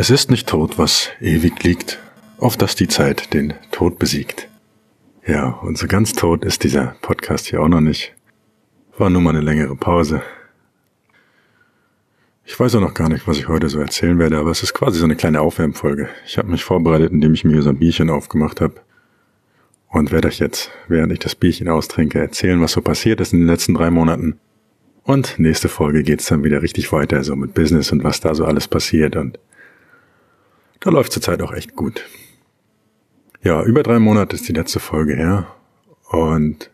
Es ist nicht tot, was ewig liegt, auf dass die Zeit den Tod besiegt. Ja, und so ganz tot ist dieser Podcast hier auch noch nicht. War nur mal eine längere Pause. Ich weiß auch noch gar nicht, was ich heute so erzählen werde, aber es ist quasi so eine kleine Aufwärmfolge. Ich habe mich vorbereitet, indem ich mir so ein Bierchen aufgemacht habe. Und werde euch jetzt, während ich das Bierchen austrinke, erzählen, was so passiert ist in den letzten drei Monaten. Und nächste Folge geht's dann wieder richtig weiter, so mit Business und was da so alles passiert. Und da läuft zurzeit auch echt gut. Ja, über drei Monate ist die letzte Folge her. Und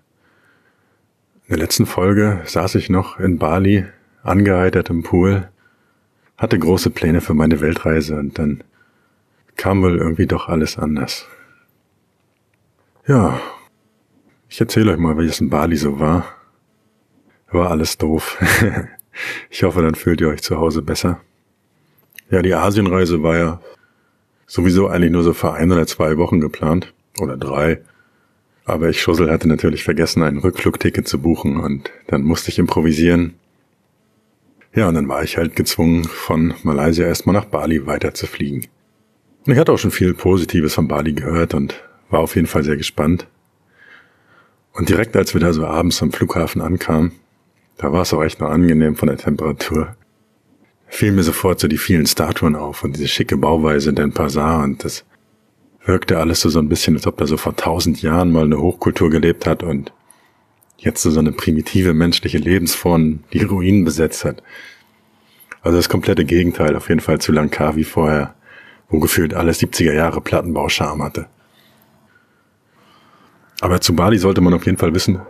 in der letzten Folge saß ich noch in Bali, angeheitert im Pool, hatte große Pläne für meine Weltreise und dann kam wohl irgendwie doch alles anders. Ja, ich erzähle euch mal, wie es in Bali so war. War alles doof. ich hoffe, dann fühlt ihr euch zu Hause besser. Ja, die Asienreise war ja sowieso eigentlich nur so für ein oder zwei Wochen geplant. Oder drei. Aber ich Schussel hatte natürlich vergessen, ein Rückflugticket zu buchen und dann musste ich improvisieren. Ja, und dann war ich halt gezwungen, von Malaysia erstmal nach Bali weiter zu fliegen. Und ich hatte auch schon viel Positives von Bali gehört und war auf jeden Fall sehr gespannt. Und direkt als wir da so abends am Flughafen ankamen, da war es auch echt noch angenehm von der Temperatur, fielen mir sofort so die vielen Statuen auf und diese schicke Bauweise in den Pasar und das wirkte alles so, so ein bisschen, als ob da so vor tausend Jahren mal eine Hochkultur gelebt hat und jetzt so, so eine primitive menschliche Lebensform die Ruinen besetzt hat. Also das komplette Gegenteil auf jeden Fall zu Langkawi vorher, wo gefühlt alle 70er Jahre Plattenbau Charme hatte. Aber zu Bali sollte man auf jeden Fall wissen,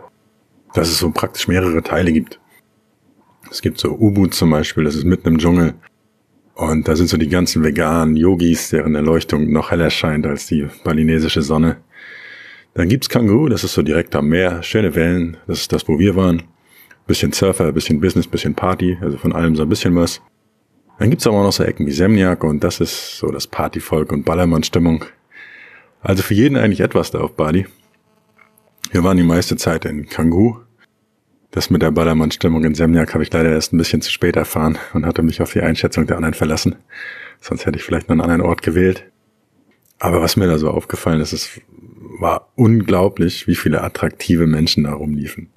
dass es so praktisch mehrere Teile gibt. Es gibt so Ubud zum Beispiel, das ist mitten im Dschungel. Und da sind so die ganzen veganen Yogis, deren Erleuchtung noch heller scheint als die balinesische Sonne. Dann gibt's Kangu, das ist so direkt am Meer, schöne Wellen, das ist das, wo wir waren. Bisschen Surfer, bisschen Business, bisschen Party, also von allem so ein bisschen was. Dann gibt's aber auch noch so Ecken wie Semniak und das ist so das Partyvolk und Ballermann-Stimmung. Also für jeden eigentlich etwas da auf Bali. Wir waren die meiste Zeit in Kangu, das mit der Ballermann-Stimmung in Semniak habe ich leider erst ein bisschen zu spät erfahren und hatte mich auf die Einschätzung der anderen verlassen. Sonst hätte ich vielleicht noch einen anderen Ort gewählt. Aber was mir da so aufgefallen ist, es war unglaublich, wie viele attraktive Menschen da rumliefen.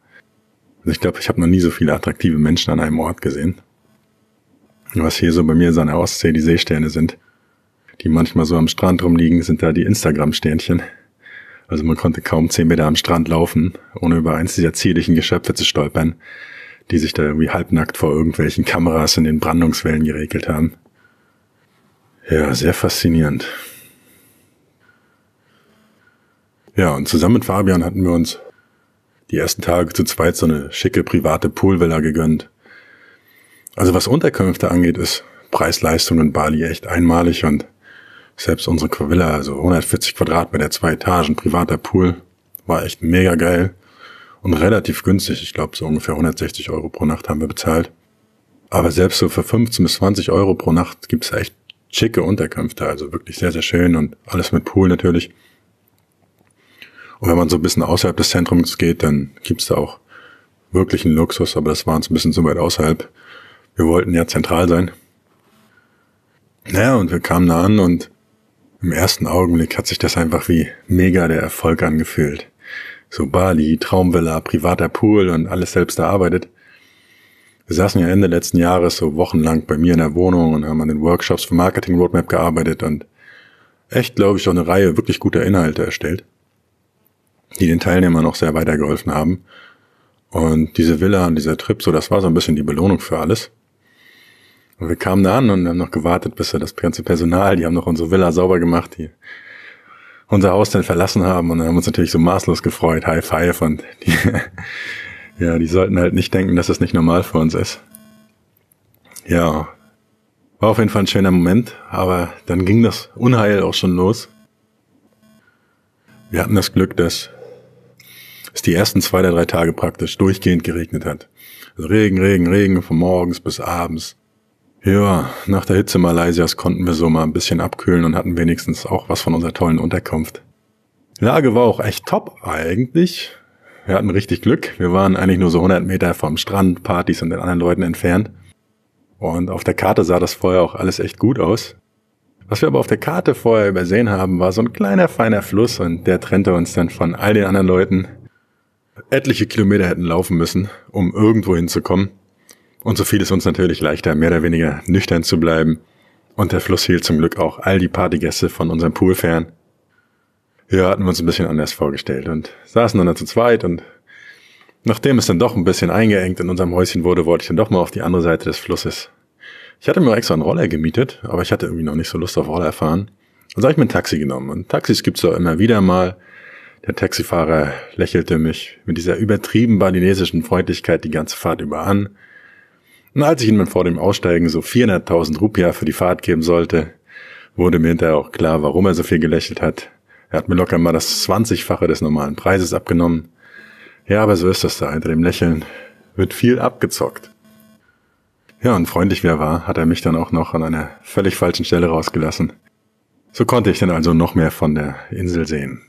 Also ich glaube, ich habe noch nie so viele attraktive Menschen an einem Ort gesehen. Was hier so bei mir so an der Ostsee die Seesterne sind, die manchmal so am Strand rumliegen, sind da die Instagram-Sternchen. Also man konnte kaum zehn Meter am Strand laufen, ohne über eins dieser zierlichen Geschöpfe zu stolpern, die sich da irgendwie halbnackt vor irgendwelchen Kameras in den Brandungswellen geregelt haben. Ja, sehr faszinierend. Ja, und zusammen mit Fabian hatten wir uns die ersten Tage zu zweit so eine schicke private Poolvilla gegönnt. Also was Unterkünfte angeht, ist Preis-Leistung in Bali echt einmalig und selbst unsere Villa, also 140 Quadratmeter, zwei Etagen, privater Pool, war echt mega geil und relativ günstig. Ich glaube, so ungefähr 160 Euro pro Nacht haben wir bezahlt. Aber selbst so für 15 bis 20 Euro pro Nacht gibt's echt schicke Unterkünfte, also wirklich sehr, sehr schön und alles mit Pool natürlich. Und wenn man so ein bisschen außerhalb des Zentrums geht, dann gibt's da auch wirklichen Luxus, aber das war uns ein bisschen zu weit außerhalb. Wir wollten ja zentral sein. Naja, und wir kamen da an und im ersten Augenblick hat sich das einfach wie mega der Erfolg angefühlt. So Bali, Traumvilla, privater Pool und alles selbst erarbeitet. Wir saßen ja Ende letzten Jahres so wochenlang bei mir in der Wohnung und haben an den Workshops für Marketing Roadmap gearbeitet und echt, glaube ich, auch eine Reihe wirklich guter Inhalte erstellt, die den Teilnehmern auch sehr weitergeholfen haben. Und diese Villa und dieser Trip, so das war so ein bisschen die Belohnung für alles. Und wir kamen da an und haben noch gewartet, bis wir das ganze Personal, die haben noch unsere Villa sauber gemacht, die unser Haus dann verlassen haben und dann haben uns natürlich so maßlos gefreut, High Five und die, ja, die sollten halt nicht denken, dass das nicht normal für uns ist. Ja, war auf jeden Fall ein schöner Moment, aber dann ging das Unheil auch schon los. Wir hatten das Glück, dass es die ersten zwei der drei Tage praktisch durchgehend geregnet hat. Also Regen, Regen, Regen von morgens bis abends. Ja, nach der Hitze Malaysias konnten wir so mal ein bisschen abkühlen und hatten wenigstens auch was von unserer tollen Unterkunft. Lage war auch echt top eigentlich. Wir hatten richtig Glück. Wir waren eigentlich nur so 100 Meter vom Strand, Partys und den anderen Leuten entfernt. Und auf der Karte sah das vorher auch alles echt gut aus. Was wir aber auf der Karte vorher übersehen haben, war so ein kleiner, feiner Fluss und der trennte uns dann von all den anderen Leuten. Etliche Kilometer hätten laufen müssen, um irgendwo hinzukommen. Und so fiel es uns natürlich leichter, mehr oder weniger nüchtern zu bleiben. Und der Fluss hielt zum Glück auch all die Partygäste von unserem Pool fern. Ja, hatten wir uns ein bisschen anders vorgestellt und saßen dann da zu zweit und nachdem es dann doch ein bisschen eingeengt in unserem Häuschen wurde, wollte ich dann doch mal auf die andere Seite des Flusses. Ich hatte mir extra einen Roller gemietet, aber ich hatte irgendwie noch nicht so Lust auf Roller fahren. Also habe ich mir ein Taxi genommen. Und Taxis gibt's ja immer wieder mal. Der Taxifahrer lächelte mich mit dieser übertrieben balinesischen Freundlichkeit die ganze Fahrt über an. Und als ich ihm vor dem Aussteigen so 400.000 Rupia für die Fahrt geben sollte, wurde mir hinterher auch klar, warum er so viel gelächelt hat. Er hat mir locker mal das 20-fache des normalen Preises abgenommen. Ja, aber so ist das da. Hinter dem Lächeln wird viel abgezockt. Ja, und freundlich wie er war, hat er mich dann auch noch an einer völlig falschen Stelle rausgelassen. So konnte ich dann also noch mehr von der Insel sehen.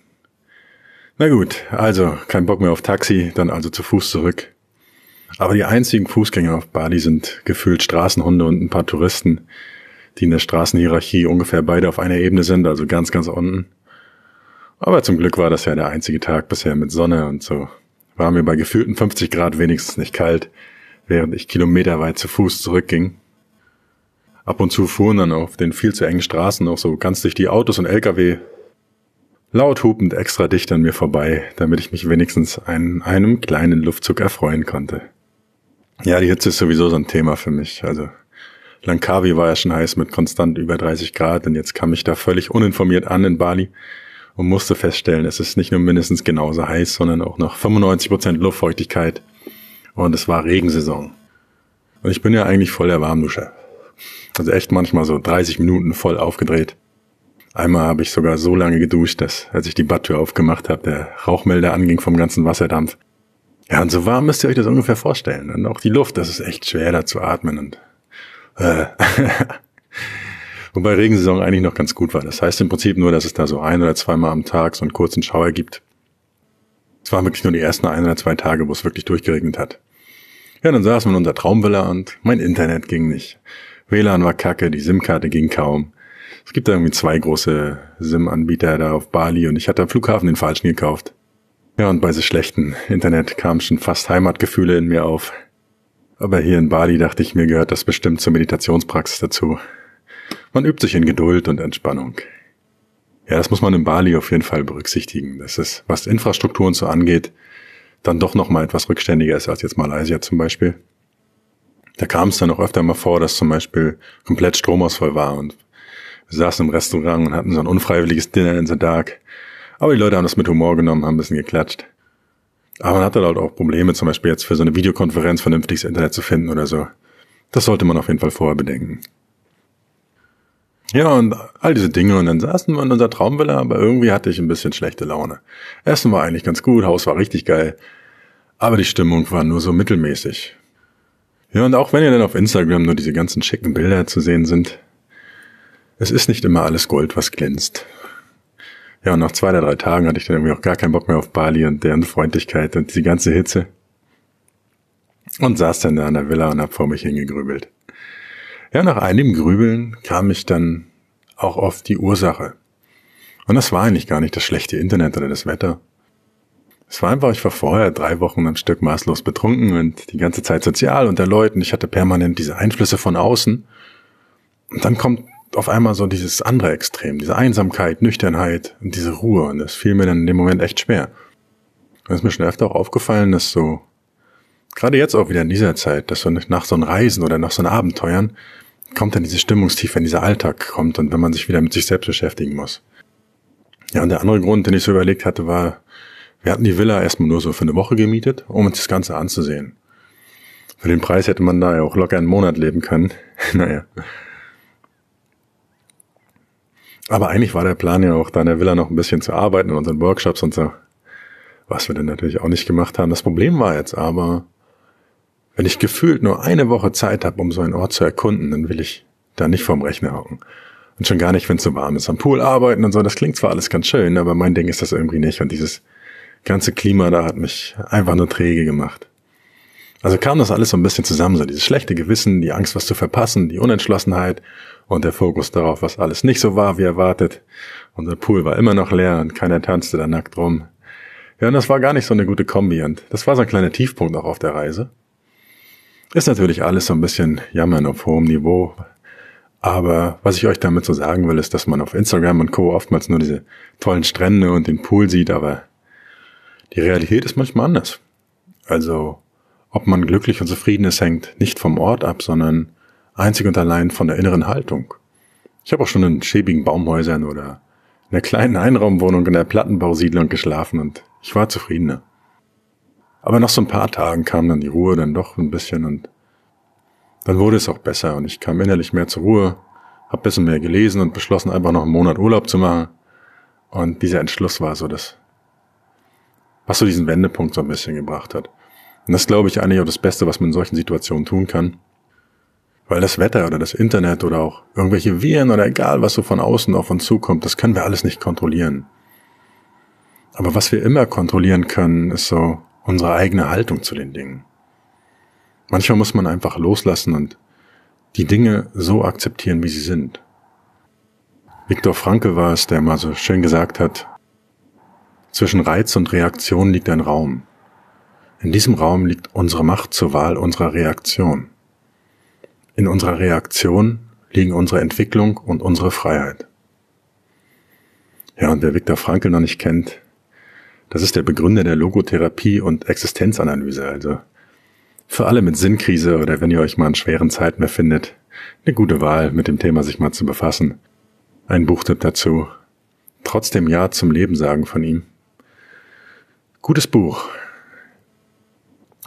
Na gut, also kein Bock mehr auf Taxi, dann also zu Fuß zurück. Aber die einzigen Fußgänger auf Bali sind gefühlt Straßenhunde und ein paar Touristen, die in der Straßenhierarchie ungefähr beide auf einer Ebene sind, also ganz, ganz unten. Aber zum Glück war das ja der einzige Tag bisher mit Sonne und so war mir bei gefühlten 50 Grad wenigstens nicht kalt, während ich kilometerweit zu Fuß zurückging. Ab und zu fuhren dann auf den viel zu engen Straßen auch so ganz durch die Autos und Lkw laut hupend extra dicht an mir vorbei, damit ich mich wenigstens an einem kleinen Luftzug erfreuen konnte. Ja, die Hitze ist sowieso so ein Thema für mich. Also Langkawi war ja schon heiß mit konstant über 30 Grad und jetzt kam ich da völlig uninformiert an in Bali und musste feststellen, es ist nicht nur mindestens genauso heiß, sondern auch noch 95 Prozent Luftfeuchtigkeit. Und es war Regensaison. Und ich bin ja eigentlich voll der Warmduscher. Also echt manchmal so 30 Minuten voll aufgedreht. Einmal habe ich sogar so lange geduscht, dass, als ich die Badtür aufgemacht habe, der Rauchmelder anging vom ganzen Wasserdampf. Ja, und so warm müsst ihr euch das ungefähr vorstellen. Und auch die Luft, das ist echt schwer da zu atmen und äh, Wobei Regensaison eigentlich noch ganz gut war. Das heißt im Prinzip nur, dass es da so ein oder zweimal am Tag so einen kurzen Schauer gibt. Es waren wirklich nur die ersten ein oder zwei Tage, wo es wirklich durchgeregnet hat. Ja, dann saßen wir in unserer Traumvilla und mein Internet ging nicht. WLAN war kacke, die SIM-Karte ging kaum. Es gibt da irgendwie zwei große SIM-Anbieter da auf Bali und ich hatte am Flughafen den falschen gekauft. Ja, und bei so schlechten Internet kamen schon fast Heimatgefühle in mir auf. Aber hier in Bali dachte ich, mir gehört das bestimmt zur Meditationspraxis dazu. Man übt sich in Geduld und Entspannung. Ja, das muss man in Bali auf jeden Fall berücksichtigen. Das ist, was Infrastruktur und so angeht, dann doch noch mal etwas rückständiger ist als jetzt Malaysia zum Beispiel. Da kam es dann auch öfter mal vor, dass zum Beispiel komplett Stromausfall war und wir saßen im Restaurant und hatten so ein unfreiwilliges Dinner in the Dark. Aber die Leute haben das mit Humor genommen, haben ein bisschen geklatscht. Aber man hatte halt auch Probleme, zum Beispiel jetzt für so eine Videokonferenz vernünftiges Internet zu finden oder so. Das sollte man auf jeden Fall vorher bedenken. Ja, und all diese Dinge. Und dann saßen wir in unserer Traumvilla, aber irgendwie hatte ich ein bisschen schlechte Laune. Essen war eigentlich ganz gut, Haus war richtig geil. Aber die Stimmung war nur so mittelmäßig. Ja, und auch wenn ihr dann auf Instagram nur diese ganzen schicken Bilder zu sehen sind, es ist nicht immer alles Gold, was glänzt. Ja, und nach zwei oder drei Tagen hatte ich dann irgendwie auch gar keinen Bock mehr auf Bali und deren Freundlichkeit und die ganze Hitze. Und saß dann da in der Villa und hab vor mich hingegrübelt. Ja, nach einigem Grübeln kam ich dann auch auf die Ursache. Und das war eigentlich gar nicht das schlechte Internet oder das Wetter. Es war einfach, ich war vorher drei Wochen am Stück maßlos betrunken und die ganze Zeit sozial unter Leuten. Ich hatte permanent diese Einflüsse von außen. Und dann kommt auf einmal so dieses andere Extrem, diese Einsamkeit, Nüchternheit und diese Ruhe. Und das fiel mir dann in dem Moment echt schwer. Es ist mir schon öfter auch aufgefallen, dass so, gerade jetzt auch wieder in dieser Zeit, dass so nach so einem Reisen oder nach so einem Abenteuern, kommt dann diese Stimmungstiefe, wenn dieser Alltag kommt und wenn man sich wieder mit sich selbst beschäftigen muss. Ja, und der andere Grund, den ich so überlegt hatte, war, wir hatten die Villa erstmal nur so für eine Woche gemietet, um uns das Ganze anzusehen. Für den Preis hätte man da ja auch locker einen Monat leben können. naja. Aber eigentlich war der Plan ja auch, da in der Villa noch ein bisschen zu arbeiten in unseren Workshops und so. Was wir dann natürlich auch nicht gemacht haben. Das Problem war jetzt aber, wenn ich gefühlt nur eine Woche Zeit habe, um so einen Ort zu erkunden, dann will ich da nicht vorm Rechner hocken. Und schon gar nicht, wenn es so warm ist. Am Pool arbeiten und so, das klingt zwar alles ganz schön, aber mein Ding ist das irgendwie nicht. Und dieses ganze Klima da hat mich einfach nur träge gemacht. Also kam das alles so ein bisschen zusammen, so dieses schlechte Gewissen, die Angst, was zu verpassen, die Unentschlossenheit und der Fokus darauf, was alles nicht so war wie erwartet. Unser Pool war immer noch leer und keiner tanzte da nackt rum. Ja, und das war gar nicht so eine gute Kombi und das war so ein kleiner Tiefpunkt auch auf der Reise. Ist natürlich alles so ein bisschen Jammern auf hohem Niveau. Aber was ich euch damit so sagen will, ist, dass man auf Instagram und Co. oftmals nur diese tollen Strände und den Pool sieht, aber die Realität ist manchmal anders. Also, ob man glücklich und zufrieden ist, hängt nicht vom Ort ab, sondern einzig und allein von der inneren Haltung. Ich habe auch schon in schäbigen Baumhäusern oder in einer kleinen Einraumwohnung in der Plattenbausiedlung geschlafen und ich war zufriedener. Aber nach so ein paar Tagen kam dann die Ruhe dann doch ein bisschen und dann wurde es auch besser und ich kam innerlich mehr zur Ruhe, hab bisschen mehr gelesen und beschlossen einfach noch einen Monat Urlaub zu machen. Und dieser Entschluss war so das, was so diesen Wendepunkt so ein bisschen gebracht hat. Und das glaube ich eigentlich auch das Beste, was man in solchen Situationen tun kann. Weil das Wetter oder das Internet oder auch irgendwelche Viren oder egal, was so von außen auf uns zukommt, das können wir alles nicht kontrollieren. Aber was wir immer kontrollieren können, ist so unsere eigene Haltung zu den Dingen. Manchmal muss man einfach loslassen und die Dinge so akzeptieren, wie sie sind. Viktor Franke war es, der mal so schön gesagt hat, zwischen Reiz und Reaktion liegt ein Raum. In diesem Raum liegt unsere Macht zur Wahl unserer Reaktion. In unserer Reaktion liegen unsere Entwicklung und unsere Freiheit. Ja, und wer Viktor Frankl noch nicht kennt, das ist der Begründer der Logotherapie und Existenzanalyse. Also für alle mit Sinnkrise oder wenn ihr euch mal in schweren Zeiten befindet, eine gute Wahl, mit dem Thema sich mal zu befassen. Ein Buchtipp dazu. Trotzdem Ja zum Leben sagen von ihm. Gutes Buch.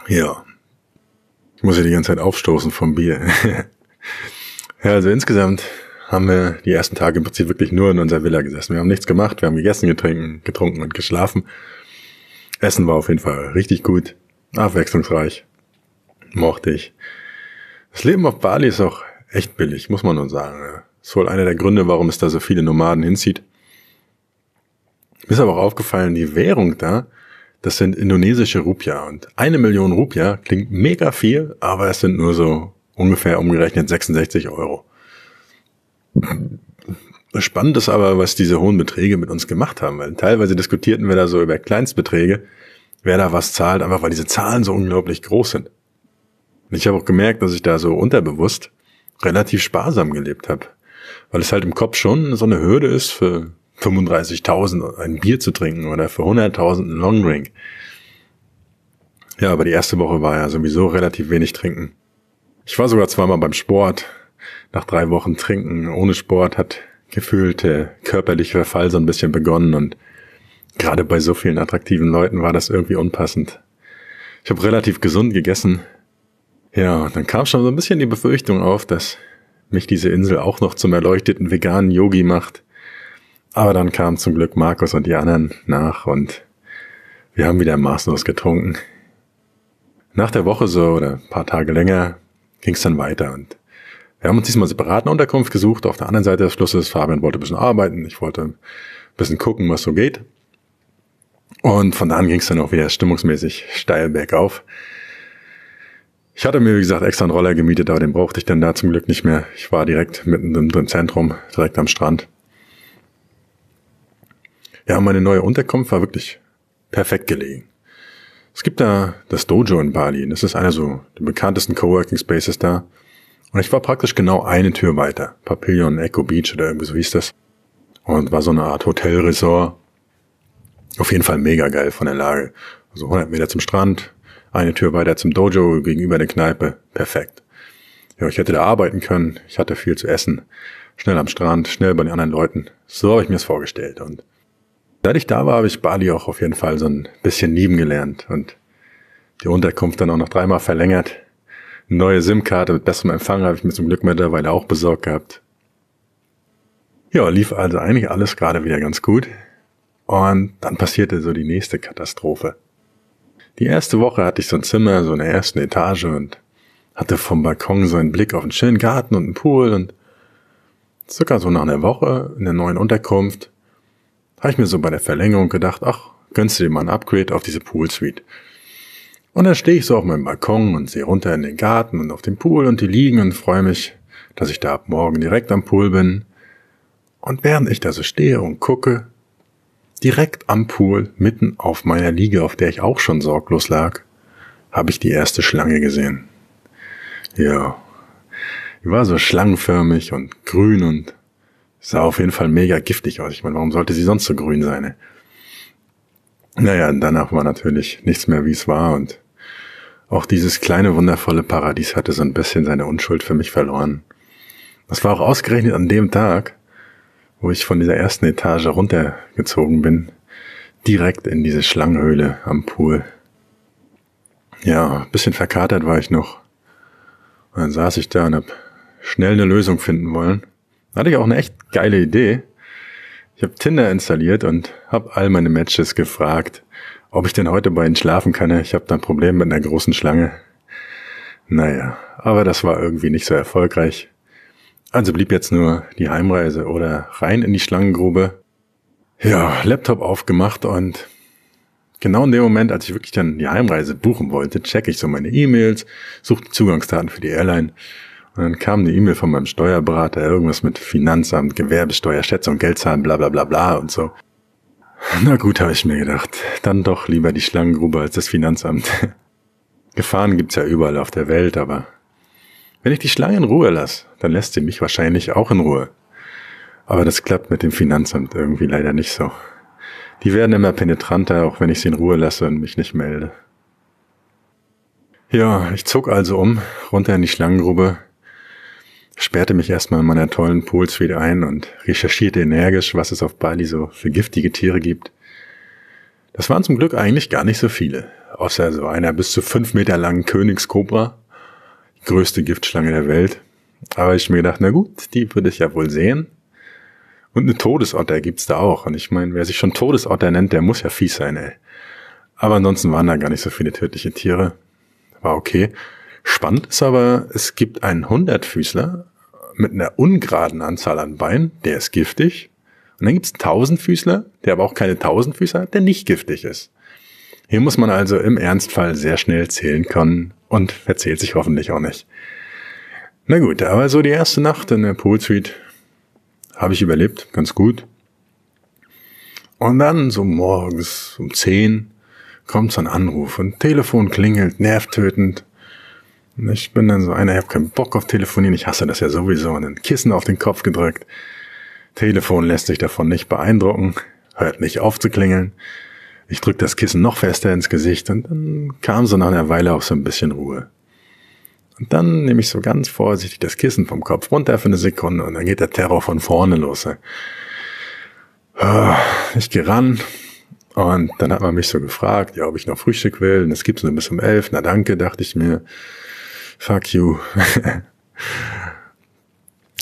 Ja, muss ja die ganze Zeit aufstoßen vom Bier. ja, also insgesamt haben wir die ersten Tage im Prinzip wirklich nur in unserer Villa gesessen. Wir haben nichts gemacht, wir haben gegessen, getrunken, getrunken und geschlafen. Essen war auf jeden Fall richtig gut, abwechslungsreich, mochte ich. Das Leben auf Bali ist auch echt billig, muss man nur sagen. Das ist wohl einer der Gründe, warum es da so viele Nomaden hinzieht. Mir ist aber auch aufgefallen, die Währung da das sind indonesische Rupia. Und eine Million Rupia klingt mega viel, aber es sind nur so ungefähr umgerechnet 66 Euro. Spannend ist aber, was diese hohen Beträge mit uns gemacht haben, weil teilweise diskutierten wir da so über Kleinstbeträge, wer da was zahlt, einfach weil diese Zahlen so unglaublich groß sind. Und ich habe auch gemerkt, dass ich da so unterbewusst relativ sparsam gelebt habe, weil es halt im Kopf schon so eine Hürde ist für 35.000 ein Bier zu trinken oder für 100.000 ein Longdrink. Ja, aber die erste Woche war ja sowieso relativ wenig trinken. Ich war sogar zweimal beim Sport. Nach drei Wochen Trinken ohne Sport hat gefühlt der körperliche Verfall so ein bisschen begonnen und gerade bei so vielen attraktiven Leuten war das irgendwie unpassend. Ich habe relativ gesund gegessen. Ja, dann kam schon so ein bisschen die Befürchtung auf, dass mich diese Insel auch noch zum erleuchteten veganen Yogi macht. Aber dann kamen zum Glück Markus und die anderen nach und wir haben wieder maßlos getrunken. Nach der Woche so oder ein paar Tage länger ging es dann weiter und wir haben uns diesmal separat eine Unterkunft gesucht auf der anderen Seite des Flusses. Fabian wollte ein bisschen arbeiten, ich wollte ein bisschen gucken, was so geht. Und von da an ging es dann auch wieder stimmungsmäßig steil bergauf. Ich hatte mir, wie gesagt, extra einen Roller gemietet, aber den brauchte ich dann da zum Glück nicht mehr. Ich war direkt mitten im Zentrum, direkt am Strand. Ja, meine neue Unterkunft war wirklich perfekt gelegen. Es gibt da das Dojo in Bali. Das ist einer so der bekanntesten Coworking Spaces da. Und ich war praktisch genau eine Tür weiter. Papillon Echo Beach oder irgendwie so hieß das. Und war so eine Art Hotelresort. Auf jeden Fall mega geil von der Lage. Also 100 Meter zum Strand, eine Tür weiter zum Dojo gegenüber der Kneipe. Perfekt. Ja, ich hätte da arbeiten können. Ich hatte viel zu essen. Schnell am Strand, schnell bei den anderen Leuten. So habe ich mir es vorgestellt. Und Seit ich da war, habe ich Bali auch auf jeden Fall so ein bisschen lieben gelernt und die Unterkunft dann auch noch dreimal verlängert. Eine neue SIM-Karte mit besserem Empfang habe ich mir zum Glück mittlerweile auch besorgt gehabt. Ja, lief also eigentlich alles gerade wieder ganz gut. Und dann passierte so die nächste Katastrophe. Die erste Woche hatte ich so ein Zimmer, so in der ersten Etage und hatte vom Balkon so einen Blick auf einen schönen Garten und einen Pool und circa so nach einer Woche in der neuen Unterkunft habe ich mir so bei der Verlängerung gedacht, ach, gönnst du dir mal ein Upgrade auf diese Pool Suite. Und dann stehe ich so auf meinem Balkon und sehe runter in den Garten und auf den Pool und die liegen und freue mich, dass ich da ab morgen direkt am Pool bin. Und während ich da so stehe und gucke, direkt am Pool, mitten auf meiner Liege, auf der ich auch schon sorglos lag, habe ich die erste Schlange gesehen. Ja, die war so schlangenförmig und grün und sah auf jeden Fall mega giftig aus. Ich meine, warum sollte sie sonst so grün sein? Naja, danach war natürlich nichts mehr, wie es war und auch dieses kleine, wundervolle Paradies hatte so ein bisschen seine Unschuld für mich verloren. Das war auch ausgerechnet an dem Tag, wo ich von dieser ersten Etage runtergezogen bin, direkt in diese Schlangenhöhle am Pool. Ja, bisschen verkatert war ich noch. Und dann saß ich da und hab schnell eine Lösung finden wollen. Hatte ich auch eine echt geile Idee. Ich habe Tinder installiert und habe all meine Matches gefragt, ob ich denn heute bei ihnen schlafen kann. Ich habe da ein Problem mit einer großen Schlange. Naja, aber das war irgendwie nicht so erfolgreich. Also blieb jetzt nur die Heimreise oder rein in die Schlangengrube. Ja, Laptop aufgemacht und genau in dem Moment, als ich wirklich dann die Heimreise buchen wollte, checke ich so meine E-Mails, suche Zugangsdaten für die Airline und dann kam eine E-Mail von meinem Steuerberater, irgendwas mit Finanzamt, Gewerbesteuer, Schätzung, Geldzahlen, bla bla bla bla und so. Na gut, habe ich mir gedacht. Dann doch lieber die Schlangengrube als das Finanzamt. Gefahren gibt's ja überall auf der Welt, aber wenn ich die Schlange in Ruhe lasse, dann lässt sie mich wahrscheinlich auch in Ruhe. Aber das klappt mit dem Finanzamt irgendwie leider nicht so. Die werden immer penetranter, auch wenn ich sie in Ruhe lasse und mich nicht melde. Ja, ich zog also um, runter in die Schlangengrube, sperrte mich erstmal in meiner tollen Poolsuite ein und recherchierte energisch, was es auf Bali so für giftige Tiere gibt. Das waren zum Glück eigentlich gar nicht so viele, außer so einer bis zu fünf Meter langen Königskobra, die größte Giftschlange der Welt. Aber ich mir gedacht, na gut, die würde ich ja wohl sehen. Und eine Todesotter gibt's da auch. Und ich meine, wer sich schon Todesotter nennt, der muss ja fies sein, ey. Aber ansonsten waren da gar nicht so viele tödliche Tiere. War okay. Spannend ist aber, es gibt einen Hundertfüßler mit einer ungeraden Anzahl an Beinen, der ist giftig. Und dann gibt es einen Tausendfüßler, der aber auch keine Tausendfüßer hat, der nicht giftig ist. Hier muss man also im Ernstfall sehr schnell zählen können und verzählt sich hoffentlich auch nicht. Na gut, aber so die erste Nacht in der Poolsuite habe ich überlebt, ganz gut. Und dann so morgens um zehn kommt so ein Anruf und Telefon klingelt, nervtötend. Ich bin dann so einer, ich habe keinen Bock auf Telefonieren, ich hasse das ja sowieso, und ein Kissen auf den Kopf gedrückt. Telefon lässt sich davon nicht beeindrucken, hört nicht auf zu klingeln. Ich drück das Kissen noch fester ins Gesicht und dann kam so nach einer Weile auch so ein bisschen Ruhe. Und dann nehme ich so ganz vorsichtig das Kissen vom Kopf runter für eine Sekunde und dann geht der Terror von vorne los. Ah, ich gehe ran und dann hat man mich so gefragt, ja, ob ich noch Frühstück will. Und es gibt nur bis um elf. Na danke, dachte ich mir. Fuck you.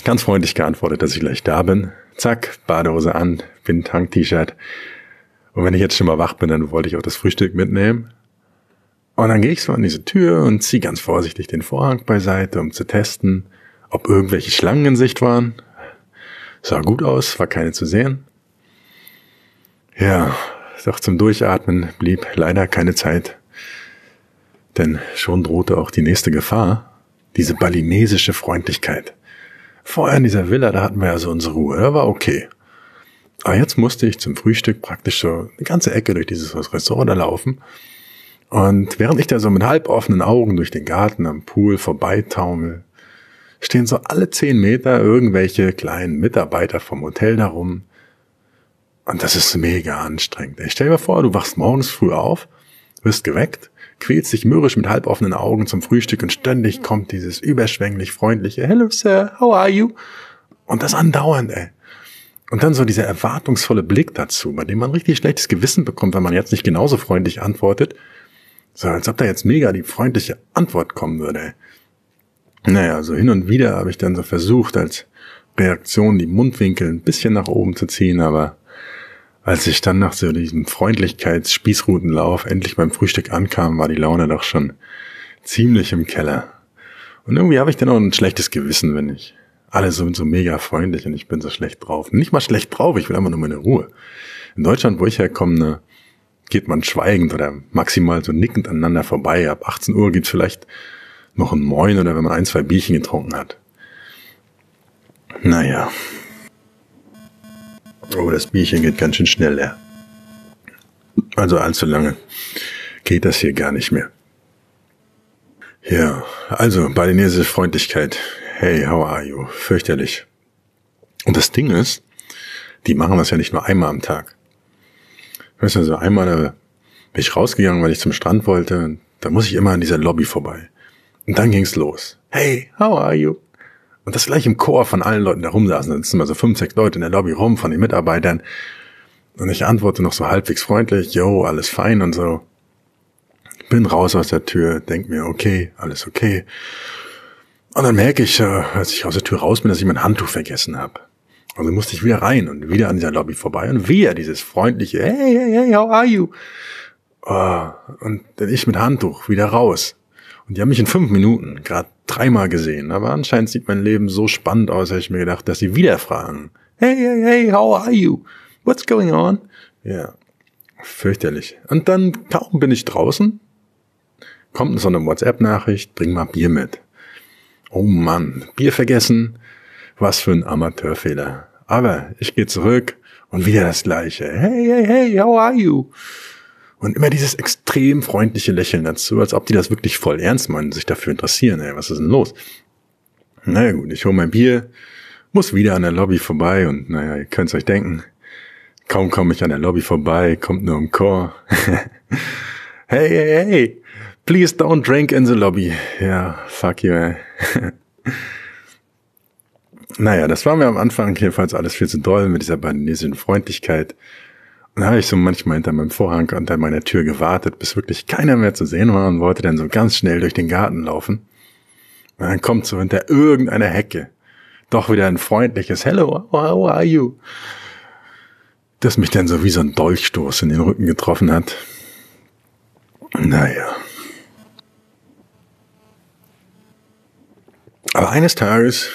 Ganz freundlich geantwortet, dass ich gleich da bin. Zack, Badehose an, bin Tank-T-Shirt. Und wenn ich jetzt schon mal wach bin, dann wollte ich auch das Frühstück mitnehmen. Und dann gehe ich so an diese Tür und ziehe ganz vorsichtig den Vorhang beiseite, um zu testen, ob irgendwelche Schlangen in Sicht waren. Sah gut aus, war keine zu sehen. Ja, doch zum Durchatmen blieb leider keine Zeit. Denn schon drohte auch die nächste Gefahr, diese balinesische Freundlichkeit. Vorher in dieser Villa, da hatten wir ja so unsere Ruhe, da war okay. Aber jetzt musste ich zum Frühstück praktisch so eine ganze Ecke durch dieses Restaurant da laufen. Und während ich da so mit halb offenen Augen durch den Garten am Pool vorbeitaumel, stehen so alle zehn Meter irgendwelche kleinen Mitarbeiter vom Hotel darum. Und das ist mega anstrengend. Ich stell mal vor, du wachst morgens früh auf, wirst geweckt quälst dich mürrisch mit halboffenen Augen zum Frühstück und ständig kommt dieses überschwänglich freundliche Hello Sir, how are you? Und das andauernd, ey. Und dann so dieser erwartungsvolle Blick dazu, bei dem man richtig schlechtes Gewissen bekommt, wenn man jetzt nicht genauso freundlich antwortet. So, als ob da jetzt mega die freundliche Antwort kommen würde. Naja, so hin und wieder habe ich dann so versucht, als Reaktion die Mundwinkel ein bisschen nach oben zu ziehen, aber als ich dann nach so diesem Freundlichkeits-Spießrutenlauf endlich beim Frühstück ankam, war die Laune doch schon ziemlich im Keller. Und irgendwie habe ich dann auch ein schlechtes Gewissen, wenn ich alle sind so mega freundlich und ich bin so schlecht drauf. Nicht mal schlecht drauf, ich will einfach nur meine Ruhe. In Deutschland, wo ich herkomme, ne, geht man schweigend oder maximal so nickend aneinander vorbei. Ab 18 Uhr gibt's vielleicht noch ein Moin oder wenn man ein, zwei Bierchen getrunken hat. Naja. Oh, das Bierchen geht ganz schön schnell leer. Also allzu lange geht das hier gar nicht mehr. Ja, also balinesische Freundlichkeit. Hey, how are you? Fürchterlich. Und das Ding ist, die machen das ja nicht nur einmal am Tag. Weißt du, so einmal da bin ich rausgegangen, weil ich zum Strand wollte. Da muss ich immer an dieser Lobby vorbei. Und dann ging's los. Hey, how are you? Und das gleich im Chor von allen Leuten, da rumsaßen. Da sitzen immer so fünf, sechs Leute in der Lobby rum von den Mitarbeitern. Und ich antworte noch so halbwegs freundlich, yo, alles fein und so. Bin raus aus der Tür, denk mir, okay, alles okay. Und dann merke ich, äh, als ich aus der Tür raus bin, dass ich mein Handtuch vergessen habe. Also musste ich wieder rein und wieder an dieser Lobby vorbei und wieder dieses freundliche, hey, hey, hey, how are you? Oh, und dann ich mit Handtuch wieder raus. Und die haben mich in fünf Minuten gerade dreimal gesehen. Aber anscheinend sieht mein Leben so spannend aus, habe ich mir gedacht, dass sie wieder fragen. Hey, hey, hey, how are you? What's going on? Ja, fürchterlich. Und dann kaum bin ich draußen, kommt so eine WhatsApp-Nachricht, bring mal Bier mit. Oh Mann, Bier vergessen. Was für ein Amateurfehler. Aber ich gehe zurück und wieder das gleiche. Hey, hey, hey, how are you? Und immer dieses extrem freundliche Lächeln dazu, als ob die das wirklich voll ernst meinen, sich dafür interessieren. Ey, was ist denn los? Naja gut, ich hole mein Bier, muss wieder an der Lobby vorbei und naja, ihr könnt's euch denken, kaum komme ich an der Lobby vorbei, kommt nur im Chor. hey, hey, hey, please don't drink in the lobby. Ja, fuck you, ey. naja, das war mir am Anfang jedenfalls alles viel zu doll mit dieser balinesischen Freundlichkeit. Und da habe ich so manchmal hinter meinem Vorhang unter meiner Tür gewartet, bis wirklich keiner mehr zu sehen war und wollte dann so ganz schnell durch den Garten laufen. Und dann kommt so hinter irgendeiner Hecke doch wieder ein freundliches Hello, how are you? Das mich dann so wie so ein Dolchstoß in den Rücken getroffen hat. Naja. Aber eines Tages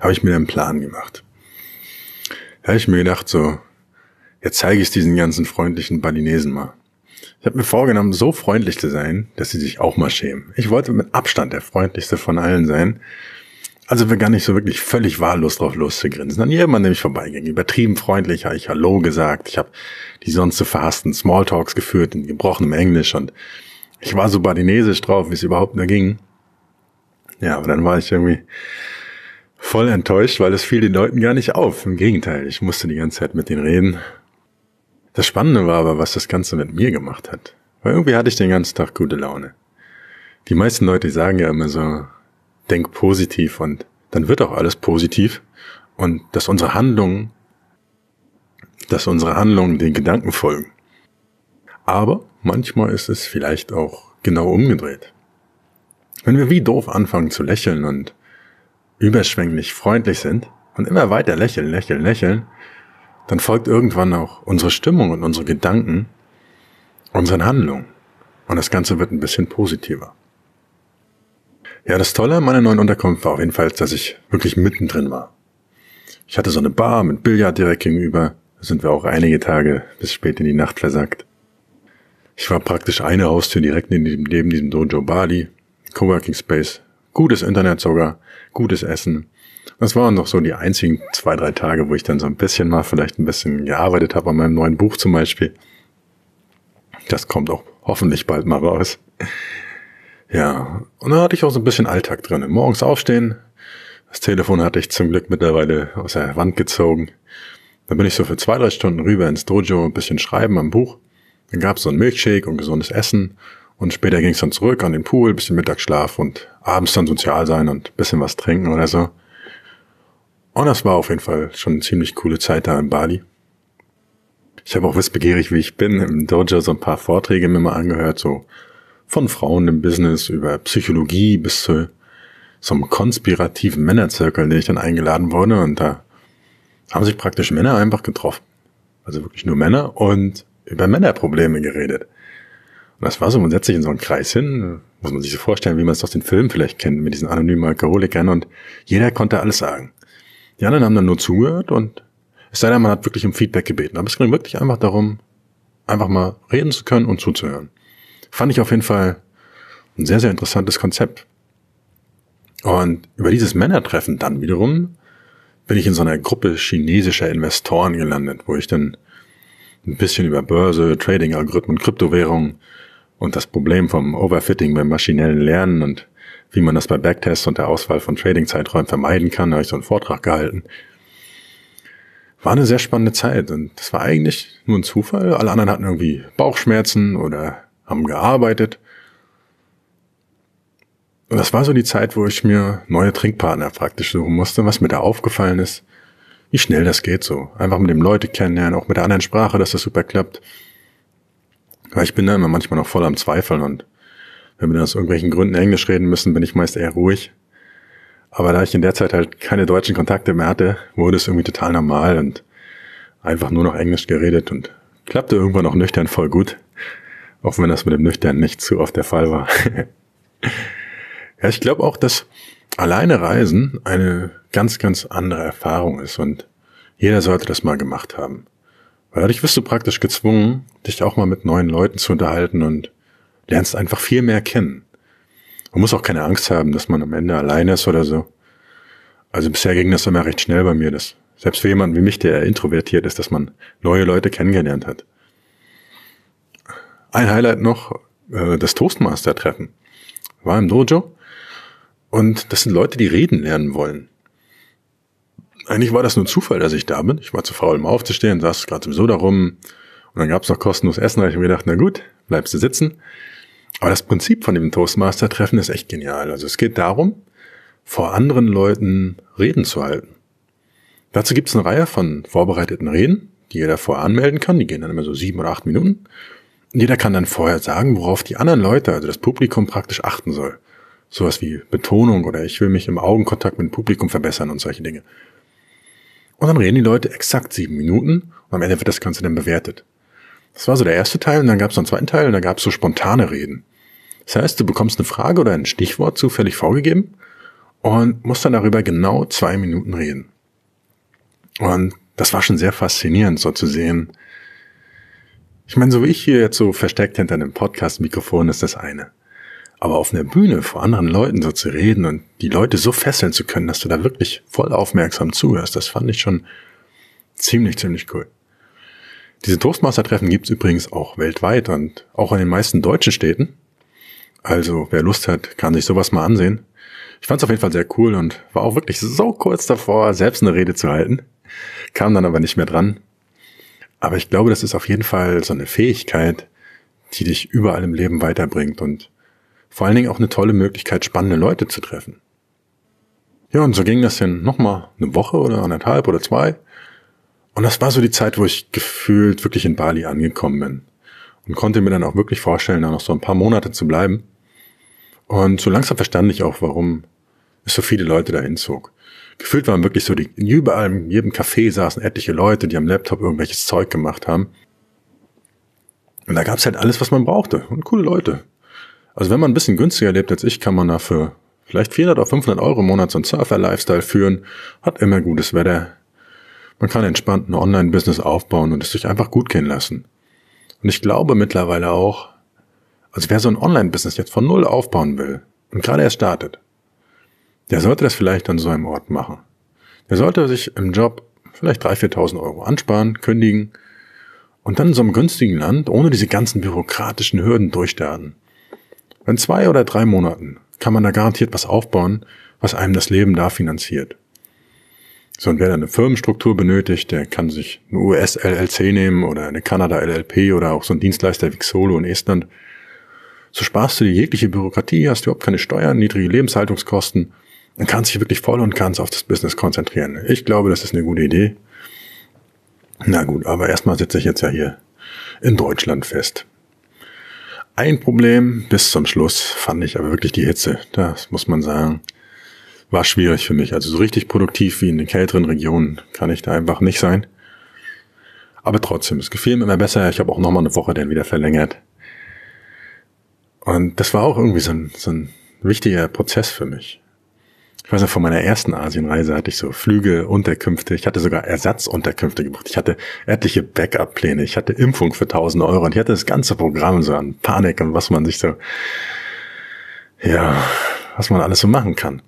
habe ich mir einen Plan gemacht. Da habe ich mir gedacht, so, Jetzt zeige ich es diesen ganzen freundlichen Balinesen mal. Ich habe mir vorgenommen, so freundlich zu sein, dass sie sich auch mal schämen. Ich wollte mit Abstand der freundlichste von allen sein. Also wir gar nicht so wirklich völlig wahllos drauf loszugrinsen. An jemand, mich vorbeiging. Übertrieben freundlich habe ich Hallo gesagt. Ich habe die sonst so verhassten Smalltalks geführt in gebrochenem Englisch und ich war so balinesisch drauf, wie es überhaupt nur ging. Ja, aber dann war ich irgendwie voll enttäuscht, weil es fiel den Leuten gar nicht auf. Im Gegenteil, ich musste die ganze Zeit mit denen reden das Spannende war aber, was das Ganze mit mir gemacht hat. Weil irgendwie hatte ich den ganzen Tag gute Laune. Die meisten Leute sagen ja immer so, denk positiv und dann wird auch alles positiv und dass unsere Handlungen, dass unsere Handlungen den Gedanken folgen. Aber manchmal ist es vielleicht auch genau umgedreht. Wenn wir wie doof anfangen zu lächeln und überschwänglich freundlich sind und immer weiter lächeln, lächeln, lächeln, dann folgt irgendwann auch unsere Stimmung und unsere Gedanken unseren Handlungen. Und das Ganze wird ein bisschen positiver. Ja, das Tolle an meiner neuen Unterkunft war auf jeden Fall, dass ich wirklich mittendrin war. Ich hatte so eine Bar mit Billard direkt gegenüber. Da sind wir auch einige Tage bis spät in die Nacht versackt. Ich war praktisch eine Haustür direkt neben diesem Dojo Bali. Coworking Space. Gutes Internet sogar. Gutes Essen. Das waren doch so die einzigen zwei, drei Tage, wo ich dann so ein bisschen mal vielleicht ein bisschen gearbeitet habe an meinem neuen Buch zum Beispiel. Das kommt auch hoffentlich bald mal raus. Ja, und da hatte ich auch so ein bisschen Alltag drin. Morgens aufstehen, das Telefon hatte ich zum Glück mittlerweile aus der Wand gezogen. Dann bin ich so für zwei, drei Stunden rüber ins Dojo, ein bisschen schreiben am Buch. Dann gab es so ein Milkshake und gesundes Essen. Und später ging es dann zurück an den Pool, bisschen Mittagsschlaf und abends dann sozial sein und bisschen was trinken oder so. Und das war auf jeden Fall schon eine ziemlich coole Zeit da in Bali. Ich habe auch wissbegierig, wie ich bin, im Dojo so ein paar Vorträge mir mal angehört, so von Frauen im Business über Psychologie bis zu so einem konspirativen Männerzirkel, in den ich dann eingeladen wurde. Und da haben sich praktisch Männer einfach getroffen. Also wirklich nur Männer und über Männerprobleme geredet. Und das war so, man setzt sich in so einen Kreis hin, muss man sich so vorstellen, wie man es aus den Filmen vielleicht kennt, mit diesen anonymen Alkoholikern und jeder konnte alles sagen. Die anderen haben dann nur zugehört und es sei denn, man hat wirklich um Feedback gebeten. Aber es ging wirklich einfach darum, einfach mal reden zu können und zuzuhören. Fand ich auf jeden Fall ein sehr, sehr interessantes Konzept. Und über dieses Männertreffen dann wiederum bin ich in so einer Gruppe chinesischer Investoren gelandet, wo ich dann ein bisschen über Börse, Trading, Algorithmen, Kryptowährungen und das Problem vom Overfitting beim maschinellen Lernen und wie man das bei Backtests und der Auswahl von Trading-Zeiträumen vermeiden kann, da habe ich so einen Vortrag gehalten. War eine sehr spannende Zeit und das war eigentlich nur ein Zufall. Alle anderen hatten irgendwie Bauchschmerzen oder haben gearbeitet. Und das war so die Zeit, wo ich mir neue Trinkpartner praktisch suchen musste, was mir da aufgefallen ist, wie schnell das geht so. Einfach mit dem Leute kennenlernen, auch mit der anderen Sprache, dass das super klappt. Weil ich bin da immer manchmal noch voll am Zweifeln und wenn wir aus irgendwelchen Gründen Englisch reden müssen, bin ich meist eher ruhig. Aber da ich in der Zeit halt keine deutschen Kontakte mehr hatte, wurde es irgendwie total normal und einfach nur noch Englisch geredet und klappte irgendwann auch nüchtern voll gut. Auch wenn das mit dem Nüchtern nicht zu oft der Fall war. Ja, ich glaube auch, dass alleine Reisen eine ganz, ganz andere Erfahrung ist und jeder sollte das mal gemacht haben. Weil dadurch wirst du praktisch gezwungen, dich auch mal mit neuen Leuten zu unterhalten und lernst einfach viel mehr kennen. Man muss auch keine Angst haben, dass man am Ende alleine ist oder so. Also bisher ging das immer recht schnell bei mir, dass selbst für jemanden wie mich, der introvertiert ist, dass man neue Leute kennengelernt hat. Ein Highlight noch, äh, das Toastmaster-Treffen. War im Dojo und das sind Leute, die reden lernen wollen. Eigentlich war das nur Zufall, dass ich da bin. Ich war zu faul, um aufzustehen, saß gerade sowieso da rum. Und dann gab's noch kostenlos Essen. Da habe ich mir gedacht, na gut, bleibst du sitzen. Aber das Prinzip von dem Toastmaster-Treffen ist echt genial. Also es geht darum, vor anderen Leuten Reden zu halten. Dazu gibt's eine Reihe von vorbereiteten Reden, die jeder vorher anmelden kann. Die gehen dann immer so sieben oder acht Minuten. Und jeder kann dann vorher sagen, worauf die anderen Leute, also das Publikum praktisch achten soll. Sowas wie Betonung oder ich will mich im Augenkontakt mit dem Publikum verbessern und solche Dinge. Und dann reden die Leute exakt sieben Minuten und am Ende wird das Ganze dann bewertet. Das war so der erste Teil und dann gab es noch einen zweiten Teil und da gab es so spontane Reden. Das heißt, du bekommst eine Frage oder ein Stichwort zufällig vorgegeben und musst dann darüber genau zwei Minuten reden. Und das war schon sehr faszinierend, so zu sehen. Ich meine, so wie ich hier jetzt so versteckt hinter einem Podcast-Mikrofon ist das eine. Aber auf einer Bühne vor anderen Leuten so zu reden und die Leute so fesseln zu können, dass du da wirklich voll aufmerksam zuhörst, das fand ich schon ziemlich, ziemlich cool. Diese Toastmaster-Treffen gibt's übrigens auch weltweit und auch in den meisten deutschen Städten. Also wer Lust hat, kann sich sowas mal ansehen. Ich fand's auf jeden Fall sehr cool und war auch wirklich so kurz davor, selbst eine Rede zu halten. Kam dann aber nicht mehr dran. Aber ich glaube, das ist auf jeden Fall so eine Fähigkeit, die dich überall im Leben weiterbringt und vor allen Dingen auch eine tolle Möglichkeit, spannende Leute zu treffen. Ja, und so ging das dann nochmal eine Woche oder anderthalb oder zwei. Und das war so die Zeit, wo ich gefühlt wirklich in Bali angekommen bin. Und konnte mir dann auch wirklich vorstellen, da noch so ein paar Monate zu bleiben. Und so langsam verstand ich auch, warum es so viele Leute dahin zog. Gefühlt waren wirklich so die, überall in jedem Café saßen etliche Leute, die am Laptop irgendwelches Zeug gemacht haben. Und da gab's halt alles, was man brauchte. Und coole Leute. Also wenn man ein bisschen günstiger lebt als ich, kann man dafür vielleicht 400 oder 500 Euro im Monat so einen Surfer-Lifestyle führen, hat immer gutes Wetter. Man kann entspannt ein Online-Business aufbauen und es sich einfach gut gehen lassen. Und ich glaube mittlerweile auch, also wer so ein Online-Business jetzt von Null aufbauen will und gerade erst startet, der sollte das vielleicht an so einem Ort machen. Der sollte sich im Job vielleicht 3.000, 4.000 Euro ansparen, kündigen und dann in so einem günstigen Land ohne diese ganzen bürokratischen Hürden durchstarten. In zwei oder drei Monaten kann man da garantiert was aufbauen, was einem das Leben da finanziert. So, und wer da eine Firmenstruktur benötigt, der kann sich eine US-LLC nehmen oder eine Kanada-LLP oder auch so ein Dienstleister wie Xolo in Estland. So sparst du dir jegliche Bürokratie, hast überhaupt keine Steuern, niedrige Lebenshaltungskosten und kannst dich wirklich voll und ganz auf das Business konzentrieren. Ich glaube, das ist eine gute Idee. Na gut, aber erstmal sitze ich jetzt ja hier in Deutschland fest. Ein Problem bis zum Schluss fand ich aber wirklich die Hitze. Das muss man sagen. War schwierig für mich. Also so richtig produktiv wie in den kälteren Regionen kann ich da einfach nicht sein. Aber trotzdem, es gefiel mir immer besser. Ich habe auch nochmal eine Woche dann wieder verlängert. Und das war auch irgendwie so ein, so ein wichtiger Prozess für mich ich weiß nicht, von meiner ersten Asienreise hatte ich so Flüge, Unterkünfte, ich hatte sogar Ersatzunterkünfte gebracht. Ich hatte etliche Backup-Pläne, ich hatte Impfung für 1000 Euro und ich hatte das ganze Programm so an Panik und was man sich so, ja, was man alles so machen kann.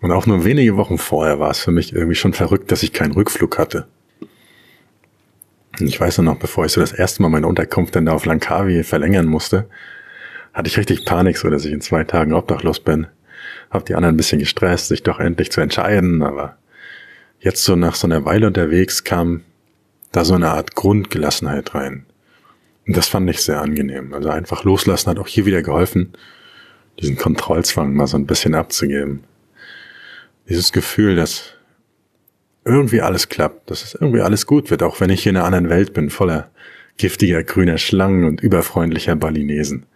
Und auch nur wenige Wochen vorher war es für mich irgendwie schon verrückt, dass ich keinen Rückflug hatte. Und ich weiß noch, bevor ich so das erste Mal meine Unterkunft dann da auf Langkawi verlängern musste, hatte ich richtig Panik, so dass ich in zwei Tagen obdachlos bin. Hab die anderen ein bisschen gestresst, sich doch endlich zu entscheiden, aber jetzt so nach so einer Weile unterwegs kam da so eine Art Grundgelassenheit rein. Und das fand ich sehr angenehm. Also einfach loslassen hat auch hier wieder geholfen, diesen Kontrollzwang mal so ein bisschen abzugeben. Dieses Gefühl, dass irgendwie alles klappt, dass es irgendwie alles gut wird, auch wenn ich hier in einer anderen Welt bin, voller giftiger grüner Schlangen und überfreundlicher Balinesen.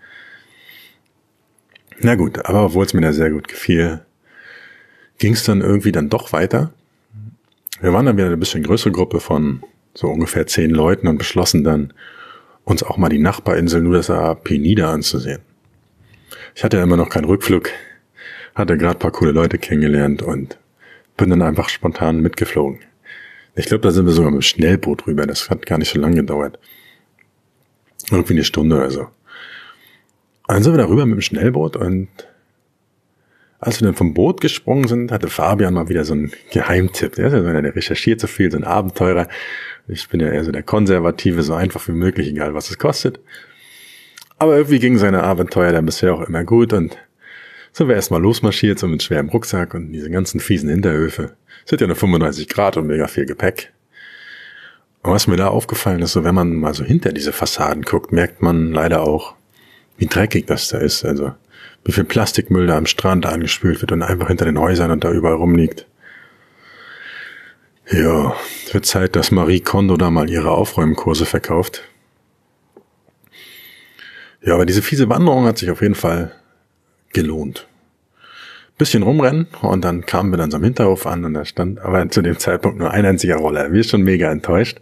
Na gut, aber obwohl es mir da sehr gut gefiel, ging es dann irgendwie dann doch weiter. Wir waren dann wieder eine bisschen größere Gruppe von so ungefähr zehn Leuten und beschlossen dann, uns auch mal die Nachbarinsel Nusa Penida anzusehen. Ich hatte ja immer noch keinen Rückflug, hatte gerade paar coole Leute kennengelernt und bin dann einfach spontan mitgeflogen. Ich glaube, da sind wir sogar mit dem Schnellboot rüber. Das hat gar nicht so lange gedauert. Irgendwie eine Stunde oder so. Dann sind wir darüber mit dem Schnellboot und als wir dann vom Boot gesprungen sind, hatte Fabian mal wieder so einen Geheimtipp. Der ist ja so einer, der recherchiert so viel, so ein Abenteurer. Ich bin ja eher so der Konservative, so einfach wie möglich, egal was es kostet. Aber irgendwie gingen seine Abenteuer dann bisher auch immer gut und sind wir erstmal losmarschiert, so mit schwerem Rucksack und diese ganzen fiesen Hinterhöfe. Es sind ja nur 35 Grad und mega viel Gepäck. Und was mir da aufgefallen ist, so wenn man mal so hinter diese Fassaden guckt, merkt man leider auch, wie dreckig das da ist. Also wie viel Plastikmüll da am Strand angespült wird und einfach hinter den Häusern und da überall rumliegt. Ja, wird Zeit, dass Marie Kondo da mal ihre Aufräumkurse verkauft. Ja, aber diese fiese Wanderung hat sich auf jeden Fall gelohnt. Bisschen rumrennen und dann kamen wir dann so am Hinterhof an und da stand aber zu dem Zeitpunkt nur ein einziger Roller. Wir schon mega enttäuscht.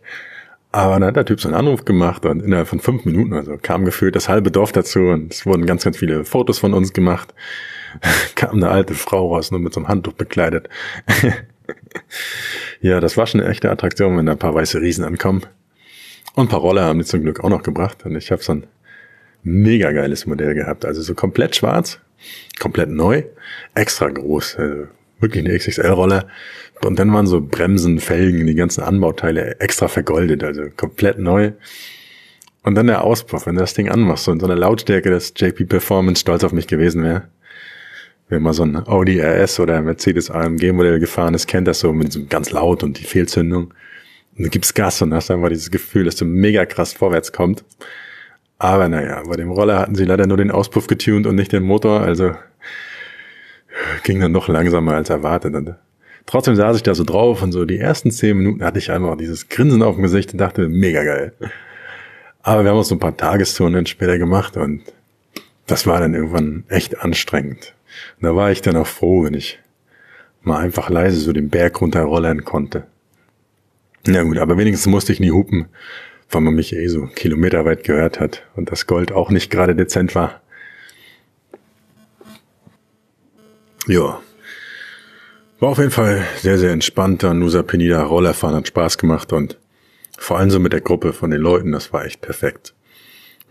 Aber dann hat der Typ so einen Anruf gemacht und innerhalb von fünf Minuten also kam gefühlt das halbe Dorf dazu und es wurden ganz, ganz viele Fotos von uns gemacht. kam eine alte Frau raus, nur mit so einem Handtuch bekleidet. ja, das war schon eine echte Attraktion, wenn da ein paar weiße Riesen ankommen. Und ein paar Roller haben die zum Glück auch noch gebracht. Und ich habe so ein mega geiles Modell gehabt. Also so komplett schwarz, komplett neu, extra groß. Also wirklich eine XXL-Rolle. Und dann waren so Bremsen, Felgen, die ganzen Anbauteile extra vergoldet, also komplett neu. Und dann der Auspuff, wenn du das Ding anmachst, so in so einer Lautstärke, dass JP Performance stolz auf mich gewesen wäre. Wer mal so ein Audi RS oder Mercedes AMG Modell gefahren ist, kennt das so mit diesem ganz laut und die Fehlzündung. Und du gibst Gas und hast einfach dieses Gefühl, dass du mega krass vorwärts kommt. Aber naja, bei dem Roller hatten sie leider nur den Auspuff getuned und nicht den Motor, also ging dann noch langsamer als erwartet. Und trotzdem saß ich da so drauf und so die ersten zehn Minuten hatte ich einfach dieses Grinsen auf dem Gesicht und dachte, mega geil. Aber wir haben uns so ein paar Tagestouren später gemacht und das war dann irgendwann echt anstrengend. Und da war ich dann auch froh, wenn ich mal einfach leise so den Berg runterrollern konnte. Na gut, aber wenigstens musste ich nie hupen, weil man mich eh so kilometerweit gehört hat und das Gold auch nicht gerade dezent war. Ja. War auf jeden Fall sehr, sehr entspannter Nusa Penida Rollerfahren hat Spaß gemacht und vor allem so mit der Gruppe von den Leuten, das war echt perfekt.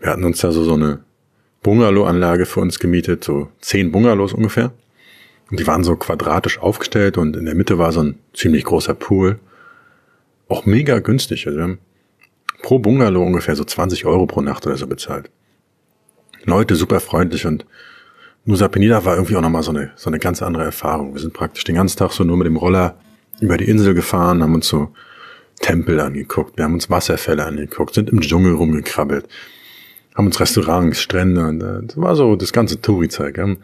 Wir hatten uns da so, so eine Bungalow-Anlage für uns gemietet, so zehn Bungalows ungefähr. Und die waren so quadratisch aufgestellt und in der Mitte war so ein ziemlich großer Pool. Auch mega günstig. Also wir haben pro Bungalow ungefähr so 20 Euro pro Nacht oder so bezahlt. Leute super freundlich und Nusa Penida war irgendwie auch nochmal so eine, so eine ganz andere Erfahrung. Wir sind praktisch den ganzen Tag so nur mit dem Roller über die Insel gefahren, haben uns so Tempel angeguckt, wir haben uns Wasserfälle angeguckt, sind im Dschungel rumgekrabbelt, haben uns Restaurants, Strände und äh, das war so das ganze Touri-Zeug. Haben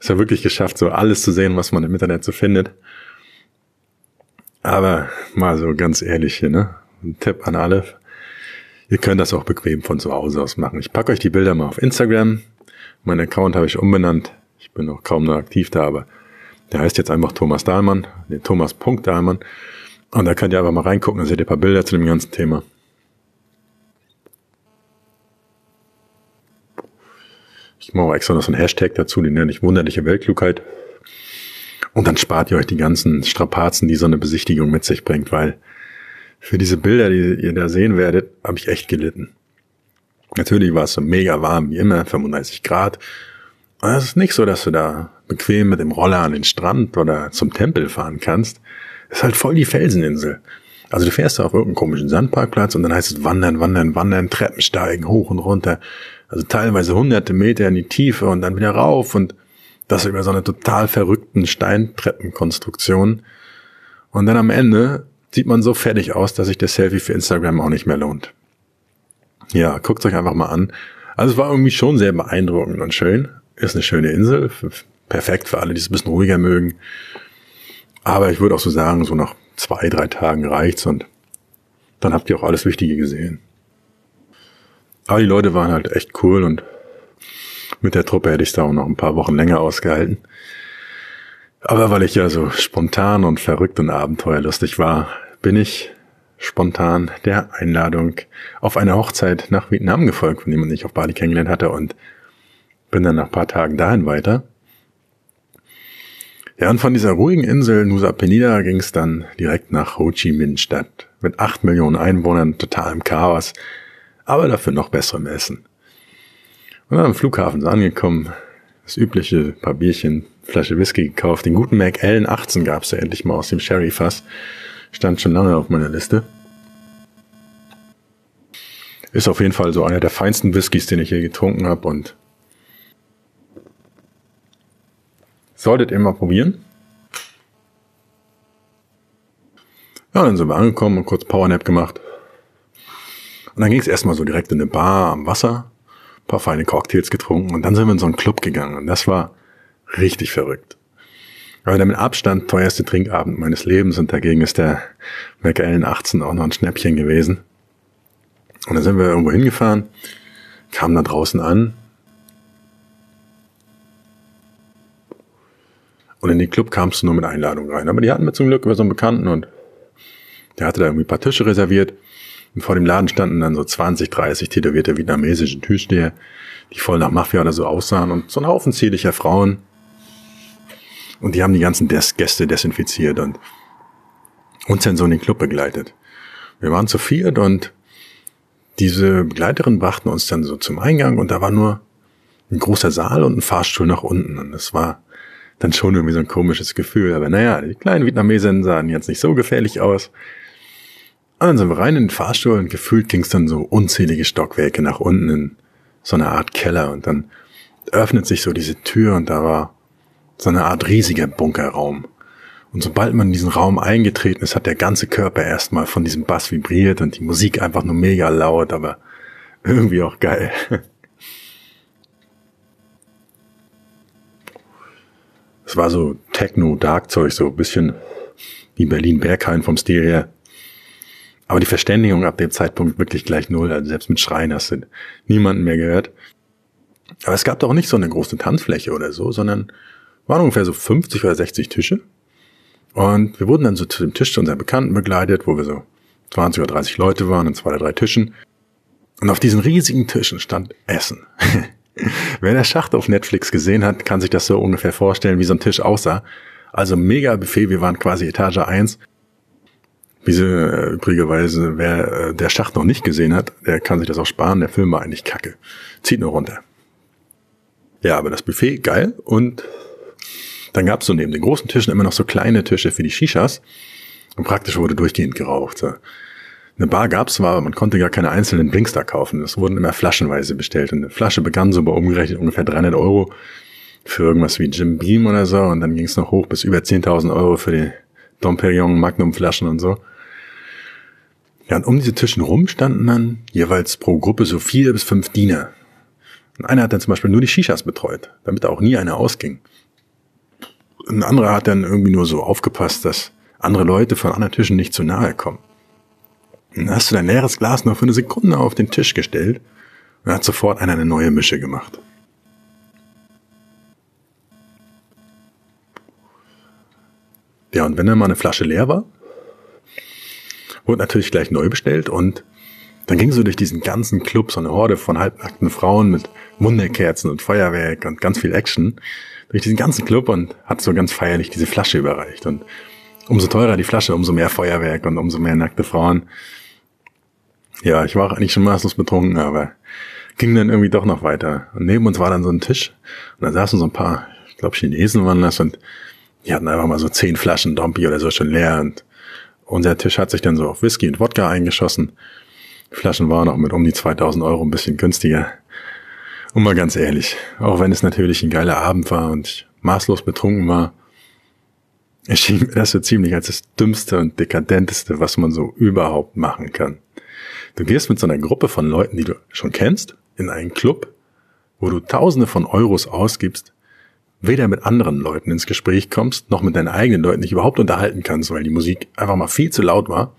es ja wirklich geschafft, so alles zu sehen, was man im Internet so findet. Aber mal so ganz ehrlich hier, ne? Ein Tipp an alle. Ihr könnt das auch bequem von zu Hause aus machen. Ich packe euch die Bilder mal auf Instagram. Mein Account habe ich umbenannt. Ich bin noch kaum noch aktiv da, aber der heißt jetzt einfach Thomas Dahlmann, den Thomas Punkt Dahlmann. Und da könnt ihr einfach mal reingucken, dann seht ihr ein paar Bilder zu dem ganzen Thema. Ich mache extra noch so einen Hashtag dazu, den nenne ich wunderliche Weltklugheit. Und dann spart ihr euch die ganzen Strapazen, die so eine Besichtigung mit sich bringt, weil für diese Bilder, die ihr da sehen werdet, habe ich echt gelitten. Natürlich war es so mega warm wie immer, 35 Grad. Und es ist nicht so, dass du da bequem mit dem Roller an den Strand oder zum Tempel fahren kannst. Es ist halt voll die Felseninsel. Also du fährst da auf irgendeinen komischen Sandparkplatz und dann heißt es wandern, wandern, wandern, Treppen steigen, hoch und runter. Also teilweise hunderte Meter in die Tiefe und dann wieder rauf und das über so eine total verrückten Steintreppenkonstruktion. Und dann am Ende sieht man so fertig aus, dass sich der Selfie für Instagram auch nicht mehr lohnt. Ja, guckt euch einfach mal an. Also es war irgendwie schon sehr beeindruckend und schön. Ist eine schöne Insel, perfekt für alle, die es ein bisschen ruhiger mögen. Aber ich würde auch so sagen, so nach zwei, drei Tagen reicht's und dann habt ihr auch alles Wichtige gesehen. Aber die Leute waren halt echt cool und mit der Truppe hätte ich da auch noch ein paar Wochen länger ausgehalten. Aber weil ich ja so spontan und verrückt und abenteuerlustig war, bin ich spontan der Einladung auf eine Hochzeit nach Vietnam gefolgt, von dem man sich auf Bali kennengelernt hatte und bin dann nach ein paar Tagen dahin weiter. Ja, und von dieser ruhigen Insel Nusa Penida ging es dann direkt nach Ho Chi Minh Stadt. Mit acht Millionen Einwohnern, total im Chaos, aber dafür noch besserem Essen. Und dann am Flughafen so angekommen, das übliche paar Bierchen, Flasche Whisky gekauft, den guten Mac Allen 18 gab's ja endlich mal aus dem Sherry-Fass. Stand schon lange auf meiner Liste. Ist auf jeden Fall so einer der feinsten Whiskys, den ich je getrunken habe und solltet ihr mal probieren. Ja, dann sind wir angekommen und kurz Powernap gemacht. Und dann ging es erstmal so direkt in eine Bar am Wasser, paar feine Cocktails getrunken und dann sind wir in so einen Club gegangen und das war richtig verrückt. Aber der mit Abstand teuerste Trinkabend meines Lebens und dagegen ist der McAllen 18 auch noch ein Schnäppchen gewesen. Und dann sind wir irgendwo hingefahren, kamen da draußen an. Und in den Club kamst du nur mit Einladung rein. Aber die hatten wir zum Glück über so einen Bekannten und der hatte da irgendwie ein paar Tische reserviert. Und vor dem Laden standen dann so 20, 30 tätowierte vietnamesische Türsteher, die voll nach Mafia oder so aussahen und so ein Haufen zierlicher Frauen. Und die haben die ganzen Des Gäste desinfiziert und uns dann so in den Club begleitet. Wir waren zu viert und diese Begleiterin brachten uns dann so zum Eingang und da war nur ein großer Saal und ein Fahrstuhl nach unten. Und das war dann schon irgendwie so ein komisches Gefühl. Aber naja, die kleinen Vietnamesen sahen jetzt nicht so gefährlich aus. Und dann sind wir rein in den Fahrstuhl und gefühlt ging es dann so unzählige Stockwerke nach unten in so eine Art Keller. Und dann öffnet sich so diese Tür und da war so eine Art riesiger Bunkerraum. Und sobald man in diesen Raum eingetreten ist, hat der ganze Körper erstmal von diesem Bass vibriert und die Musik einfach nur mega laut, aber irgendwie auch geil. Es war so Techno-Dark-Zeug, so ein bisschen wie Berlin-Berghain vom her. Aber die Verständigung ab dem Zeitpunkt wirklich gleich null. Also selbst mit Schreien hast du niemanden mehr gehört. Aber es gab doch nicht so eine große Tanzfläche oder so, sondern waren ungefähr so 50 oder 60 Tische. Und wir wurden dann so zu dem Tisch zu unseren Bekannten begleitet, wo wir so 20 oder 30 Leute waren an zwei oder drei Tischen. Und auf diesen riesigen Tischen stand Essen. Wer der Schacht auf Netflix gesehen hat, kann sich das so ungefähr vorstellen, wie so ein Tisch aussah. Also mega Buffet, wir waren quasi Etage 1. Wie äh, übrigerweise, wer äh, der Schacht noch nicht gesehen hat, der kann sich das auch sparen, der Film war eigentlich kacke. Zieht nur runter. Ja, aber das Buffet geil und dann gab es so neben den großen Tischen immer noch so kleine Tische für die Shishas. Und praktisch wurde durchgehend geraucht. Eine Bar gab's zwar, aber man konnte gar keine einzelnen Drinks da kaufen. Es wurden immer flaschenweise bestellt. Und eine Flasche begann so bei umgerechnet ungefähr 300 Euro für irgendwas wie Jim Beam oder so. Und dann ging es noch hoch bis über 10.000 Euro für die Dom Perignon Magnum Flaschen und so. Ja, und um diese Tischen rum standen dann jeweils pro Gruppe so vier bis fünf Diener. Und einer hat dann zum Beispiel nur die Shishas betreut, damit da auch nie einer ausging ein anderer hat dann irgendwie nur so aufgepasst, dass andere Leute von anderen Tischen nicht zu nahe kommen. dann hast du dein leeres Glas nur für eine Sekunde auf den Tisch gestellt und hat sofort einer eine neue Mische gemacht. Ja, und wenn dann mal eine Flasche leer war, wurde natürlich gleich neu bestellt und dann ging so durch diesen ganzen Club so eine Horde von halbnackten Frauen mit Wunderkerzen und Feuerwerk und ganz viel Action durch diesen ganzen Club und hat so ganz feierlich diese Flasche überreicht. Und umso teurer die Flasche, umso mehr Feuerwerk und umso mehr nackte Frauen. Ja, ich war auch eigentlich schon maßlos betrunken, aber ging dann irgendwie doch noch weiter. Und neben uns war dann so ein Tisch und da saßen so ein paar, ich glaube Chinesen waren das und die hatten einfach mal so zehn Flaschen Dompi oder so schon leer und unser Tisch hat sich dann so auf Whisky und Wodka eingeschossen. Flaschen waren auch mit um die 2000 Euro ein bisschen günstiger. Und mal ganz ehrlich, auch wenn es natürlich ein geiler Abend war und ich maßlos betrunken war, erschien mir das so ziemlich als das dümmste und dekadenteste, was man so überhaupt machen kann. Du gehst mit so einer Gruppe von Leuten, die du schon kennst, in einen Club, wo du Tausende von Euros ausgibst, weder mit anderen Leuten ins Gespräch kommst, noch mit deinen eigenen Leuten dich überhaupt unterhalten kannst, weil die Musik einfach mal viel zu laut war,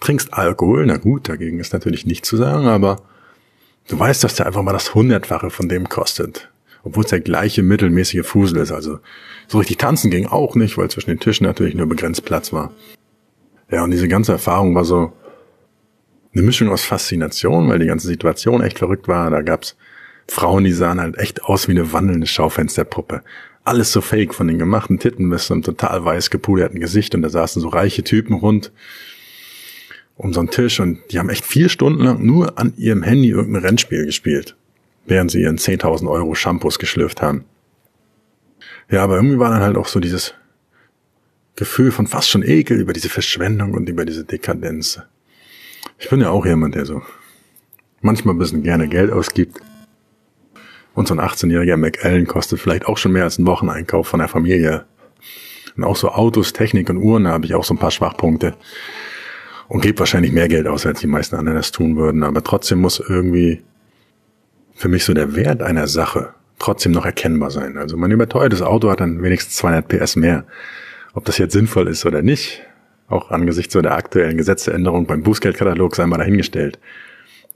trinkst Alkohol, na gut, dagegen ist natürlich nichts zu sagen, aber du weißt, dass der einfach mal das Hundertfache von dem kostet. Obwohl es der gleiche mittelmäßige Fusel ist, also so richtig tanzen ging auch nicht, weil zwischen den Tischen natürlich nur begrenzt Platz war. Ja, und diese ganze Erfahrung war so eine Mischung aus Faszination, weil die ganze Situation echt verrückt war. Da gab's Frauen, die sahen halt echt aus wie eine wandelnde Schaufensterpuppe. Alles so fake, von den gemachten Titten bis zum total weiß gepuderten Gesicht und da saßen so reiche Typen rund um so einen Tisch und die haben echt vier Stunden lang nur an ihrem Handy irgendein Rennspiel gespielt, während sie ihren 10.000 Euro Shampoos geschlürft haben. Ja, aber irgendwie war dann halt auch so dieses Gefühl von fast schon Ekel über diese Verschwendung und über diese Dekadenz. Ich bin ja auch jemand, der so manchmal ein bisschen gerne Geld ausgibt. Und so ein 18-jähriger McAllen kostet vielleicht auch schon mehr als ein Wocheneinkauf von der Familie. Und auch so Autos, Technik und Uhren, habe ich auch so ein paar Schwachpunkte. Und gebe wahrscheinlich mehr Geld aus, als die meisten anderen das tun würden. Aber trotzdem muss irgendwie für mich so der Wert einer Sache trotzdem noch erkennbar sein. Also mein überteuertes Auto hat dann wenigstens 200 PS mehr. Ob das jetzt sinnvoll ist oder nicht, auch angesichts so der aktuellen Gesetzesänderung beim Bußgeldkatalog sei mal dahingestellt.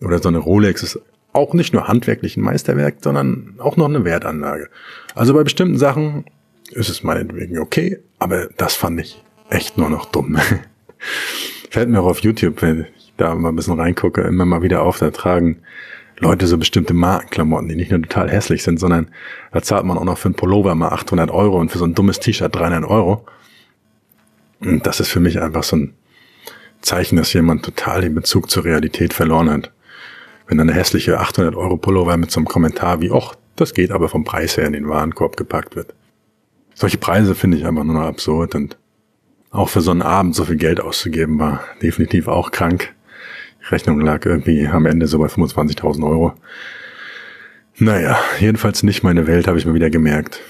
Oder so eine Rolex ist auch nicht nur handwerklich ein Meisterwerk, sondern auch noch eine Wertanlage. Also bei bestimmten Sachen ist es meinetwegen okay, aber das fand ich echt nur noch dumm. Fällt mir auch auf YouTube, wenn ich da mal ein bisschen reingucke, immer mal wieder auf, da tragen Leute so bestimmte Markenklamotten, die nicht nur total hässlich sind, sondern da zahlt man auch noch für einen Pullover mal 800 Euro und für so ein dummes T-Shirt 300 Euro. Und das ist für mich einfach so ein Zeichen, dass jemand total den Bezug zur Realität verloren hat. Wenn dann eine hässliche 800 Euro Pullover mit so einem Kommentar wie, ach, das geht aber vom Preis her in den Warenkorb gepackt wird. Solche Preise finde ich einfach nur noch absurd und auch für so einen Abend so viel Geld auszugeben war definitiv auch krank. Die Rechnung lag irgendwie am Ende so bei 25.000 Euro. Naja, jedenfalls nicht meine Welt, habe ich mir wieder gemerkt.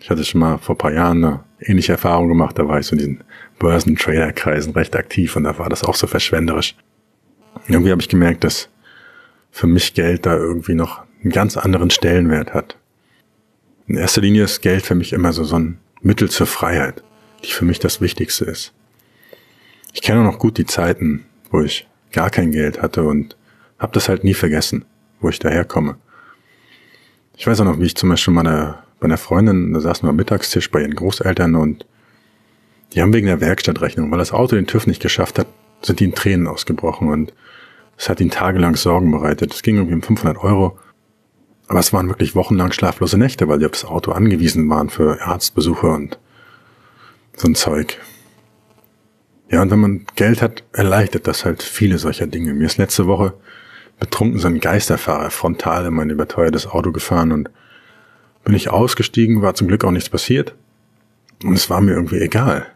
Ich hatte schon mal vor paar Jahren eine ähnliche Erfahrung gemacht, da war ich so in diesen Börsentrader-Kreisen recht aktiv und da war das auch so verschwenderisch. Irgendwie habe ich gemerkt, dass für mich Geld da irgendwie noch einen ganz anderen Stellenwert hat. In erster Linie ist Geld für mich immer so, so ein Mittel zur Freiheit, die für mich das Wichtigste ist. Ich kenne noch gut die Zeiten, wo ich gar kein Geld hatte und habe das halt nie vergessen, wo ich daherkomme. Ich weiß auch noch, wie ich zum Beispiel meiner, bei einer Freundin, da saßen wir am Mittagstisch bei ihren Großeltern und die haben wegen der Werkstattrechnung, weil das Auto den TÜV nicht geschafft hat, sind die in Tränen ausgebrochen und es hat ihnen tagelang Sorgen bereitet. Es ging irgendwie um 500 Euro. Aber es waren wirklich wochenlang schlaflose Nächte, weil die auf das Auto angewiesen waren für Arztbesuche und so ein Zeug. Ja, und wenn man Geld hat, erleichtert das halt viele solcher Dinge. Mir ist letzte Woche betrunken so ein Geisterfahrer frontal in mein überteuertes Auto gefahren und bin ich ausgestiegen, war zum Glück auch nichts passiert. Und es war mir irgendwie egal.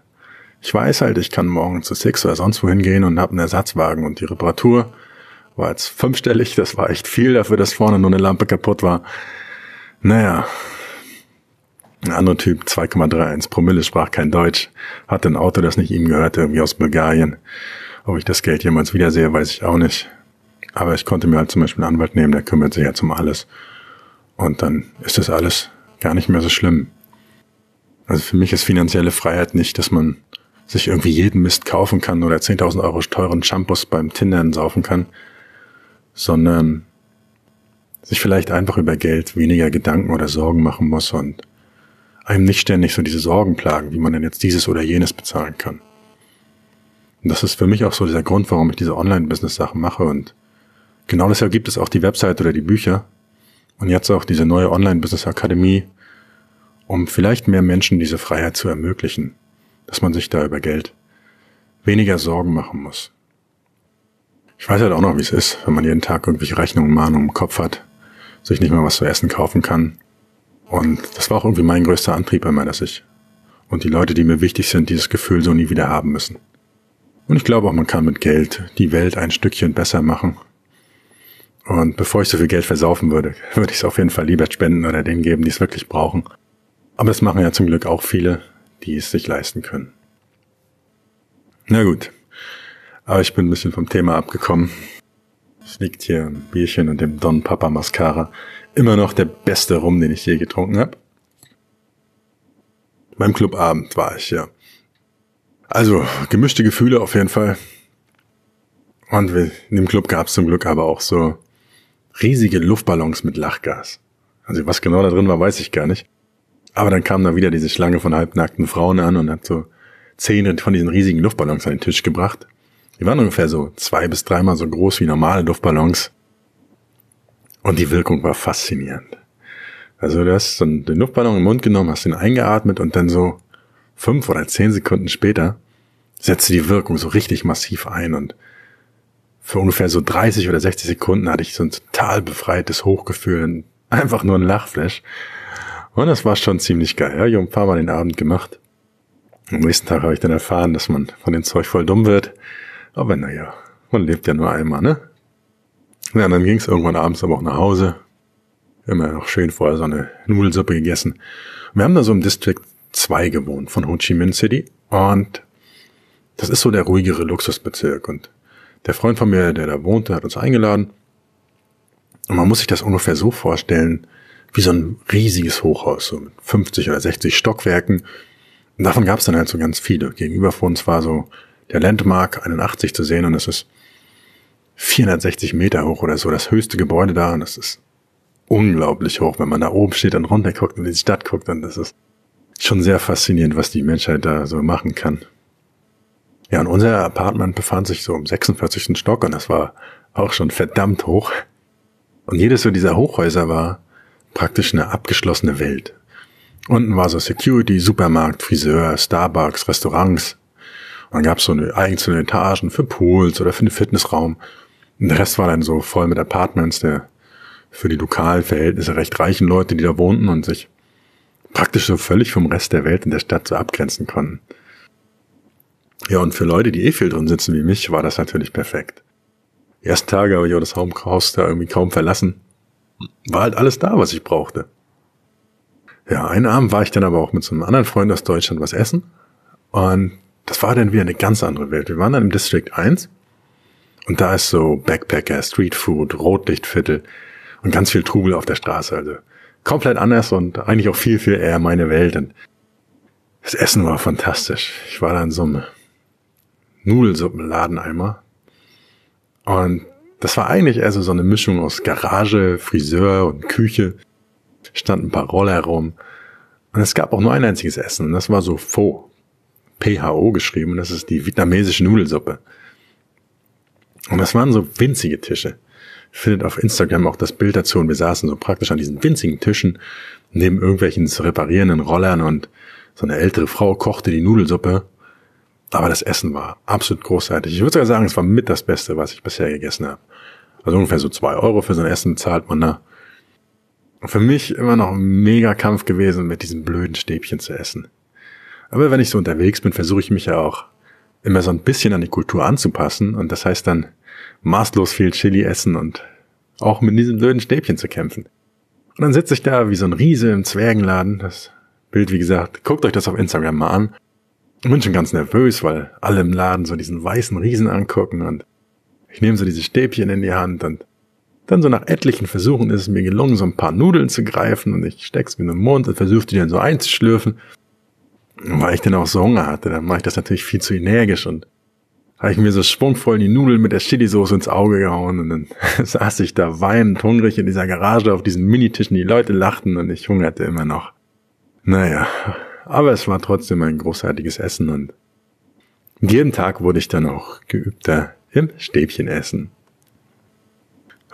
Ich weiß halt, ich kann morgen zu Six oder sonst wohin gehen und habe einen Ersatzwagen und die Reparatur war jetzt fünfstellig, das war echt viel dafür, dass vorne nur eine Lampe kaputt war. Naja, ein anderer Typ, 2,31 Promille, sprach kein Deutsch, hatte ein Auto, das nicht ihm gehörte, irgendwie aus Bulgarien. Ob ich das Geld jemals wiedersehe, weiß ich auch nicht. Aber ich konnte mir halt zum Beispiel einen Anwalt nehmen, der kümmert sich jetzt um alles. Und dann ist das alles gar nicht mehr so schlimm. Also für mich ist finanzielle Freiheit nicht, dass man sich irgendwie jeden Mist kaufen kann oder 10.000 Euro teuren Shampoos beim Tindern saufen kann, sondern sich vielleicht einfach über Geld weniger Gedanken oder Sorgen machen muss und einem nicht ständig so diese Sorgen plagen, wie man denn jetzt dieses oder jenes bezahlen kann. Und das ist für mich auch so dieser Grund, warum ich diese Online-Business-Sachen mache und genau deshalb gibt es auch die Website oder die Bücher und jetzt auch diese neue Online-Business-Akademie, um vielleicht mehr Menschen diese Freiheit zu ermöglichen, dass man sich da über Geld weniger Sorgen machen muss. Ich weiß halt auch noch, wie es ist, wenn man jeden Tag irgendwelche Rechnungen, Mahnungen im Kopf hat sich nicht mal was zu essen kaufen kann. Und das war auch irgendwie mein größter Antrieb immer, dass ich und die Leute, die mir wichtig sind, dieses Gefühl so nie wieder haben müssen. Und ich glaube auch, man kann mit Geld die Welt ein Stückchen besser machen. Und bevor ich so viel Geld versaufen würde, würde ich es auf jeden Fall lieber spenden oder denen geben, die es wirklich brauchen. Aber das machen ja zum Glück auch viele, die es sich leisten können. Na gut. Aber ich bin ein bisschen vom Thema abgekommen. Es liegt hier ein Bierchen und dem Don Papa Mascara. Immer noch der beste Rum, den ich je getrunken habe. Beim Clubabend war ich, ja. Also, gemischte Gefühle auf jeden Fall. Und in dem Club gab es zum Glück aber auch so riesige Luftballons mit Lachgas. Also was genau da drin war, weiß ich gar nicht. Aber dann kam da wieder diese Schlange von halbnackten Frauen an und hat so zehn von diesen riesigen Luftballons an den Tisch gebracht. Die waren ungefähr so zwei bis dreimal so groß wie normale Luftballons. Und die Wirkung war faszinierend. Also du hast so den Luftballon im Mund genommen, hast ihn eingeatmet und dann so fünf oder zehn Sekunden später setzte die Wirkung so richtig massiv ein und für ungefähr so 30 oder 60 Sekunden hatte ich so ein total befreites Hochgefühl, einfach nur ein Lachflash. Und das war schon ziemlich geil. Ja, ich habe ein paar Mal den Abend gemacht. Am nächsten Tag habe ich dann erfahren, dass man von dem Zeug voll dumm wird. Aber naja, man lebt ja nur einmal, ne? Ja, dann ging es irgendwann abends aber auch nach Hause. Immer noch schön vorher so eine Nudelsuppe gegessen. Wir haben da so im District 2 gewohnt von Ho Chi Minh City und das ist so der ruhigere Luxusbezirk und der Freund von mir, der da wohnte, hat uns eingeladen und man muss sich das ungefähr so vorstellen, wie so ein riesiges Hochhaus, so mit 50 oder 60 Stockwerken. Und davon gab es dann halt so ganz viele. Gegenüber von uns war so der Landmark 81 zu sehen und es ist 460 Meter hoch oder so, das höchste Gebäude da und das ist unglaublich hoch, wenn man da oben steht und runter guckt und in die Stadt guckt, dann das ist schon sehr faszinierend, was die Menschheit da so machen kann. Ja, und unser Apartment befand sich so im 46. Stock und das war auch schon verdammt hoch. Und jedes so dieser Hochhäuser war praktisch eine abgeschlossene Welt. Unten war so Security, Supermarkt, Friseur, Starbucks, Restaurants. Und dann gab es so eine einzelne Etagen für Pools oder für einen Fitnessraum. Und der Rest war dann so voll mit Apartments der für die lokalen Verhältnisse recht reichen Leute, die da wohnten und sich praktisch so völlig vom Rest der Welt in der Stadt so abgrenzen konnten. Ja, und für Leute, die eh viel drin sitzen wie mich, war das natürlich perfekt. Die ersten Tage habe ich auch das Haus da irgendwie kaum verlassen. War halt alles da, was ich brauchte. Ja, einen Abend war ich dann aber auch mit so einem anderen Freund aus Deutschland was essen. Und das war dann wieder eine ganz andere Welt. Wir waren dann im District 1. Und da ist so Backpacker, Streetfood, Rotlichtviertel und ganz viel Trubel auf der Straße. Also komplett anders und eigentlich auch viel, viel eher meine Welt. Und das Essen war fantastisch. Ich war da in so einem Nudelsuppenladen einmal. Und das war eigentlich eher so eine Mischung aus Garage, Friseur und Küche. Standen ein paar Roller herum. Und es gab auch nur ein einziges Essen. Und das war so Pho. PHO geschrieben. Und das ist die vietnamesische Nudelsuppe. Und das waren so winzige Tische findet auf Instagram auch das Bild dazu und wir saßen so praktisch an diesen winzigen Tischen neben irgendwelchen zu reparierenden Rollern und so eine ältere Frau kochte die Nudelsuppe. Aber das Essen war absolut großartig. Ich würde sogar sagen, es war mit das Beste, was ich bisher gegessen habe. Also ungefähr so zwei Euro für so ein Essen zahlt man da. Für mich immer noch ein mega Kampf gewesen, mit diesen blöden Stäbchen zu essen. Aber wenn ich so unterwegs bin, versuche ich mich ja auch immer so ein bisschen an die Kultur anzupassen. Und das heißt dann maßlos viel Chili essen und auch mit diesem blöden Stäbchen zu kämpfen. Und dann sitze ich da wie so ein Riese im Zwergenladen. Das Bild, wie gesagt, guckt euch das auf Instagram mal an. Ich bin schon ganz nervös, weil alle im Laden so diesen weißen Riesen angucken und ich nehme so diese Stäbchen in die Hand und dann so nach etlichen Versuchen ist es mir gelungen, so ein paar Nudeln zu greifen und ich steck's mir in den Mund und versuche die dann so einzuschlürfen. Weil ich dann auch so Hunger hatte, dann mache ich das natürlich viel zu energisch und habe ich mir so schwungvoll die Nudeln mit der Chili-Soße ins Auge gehauen und dann saß ich da weinend hungrig in dieser Garage auf diesen Minitischen, die Leute lachten und ich hungerte immer noch. Naja, aber es war trotzdem ein großartiges Essen und jeden Tag wurde ich dann auch geübter im Stäbchen essen.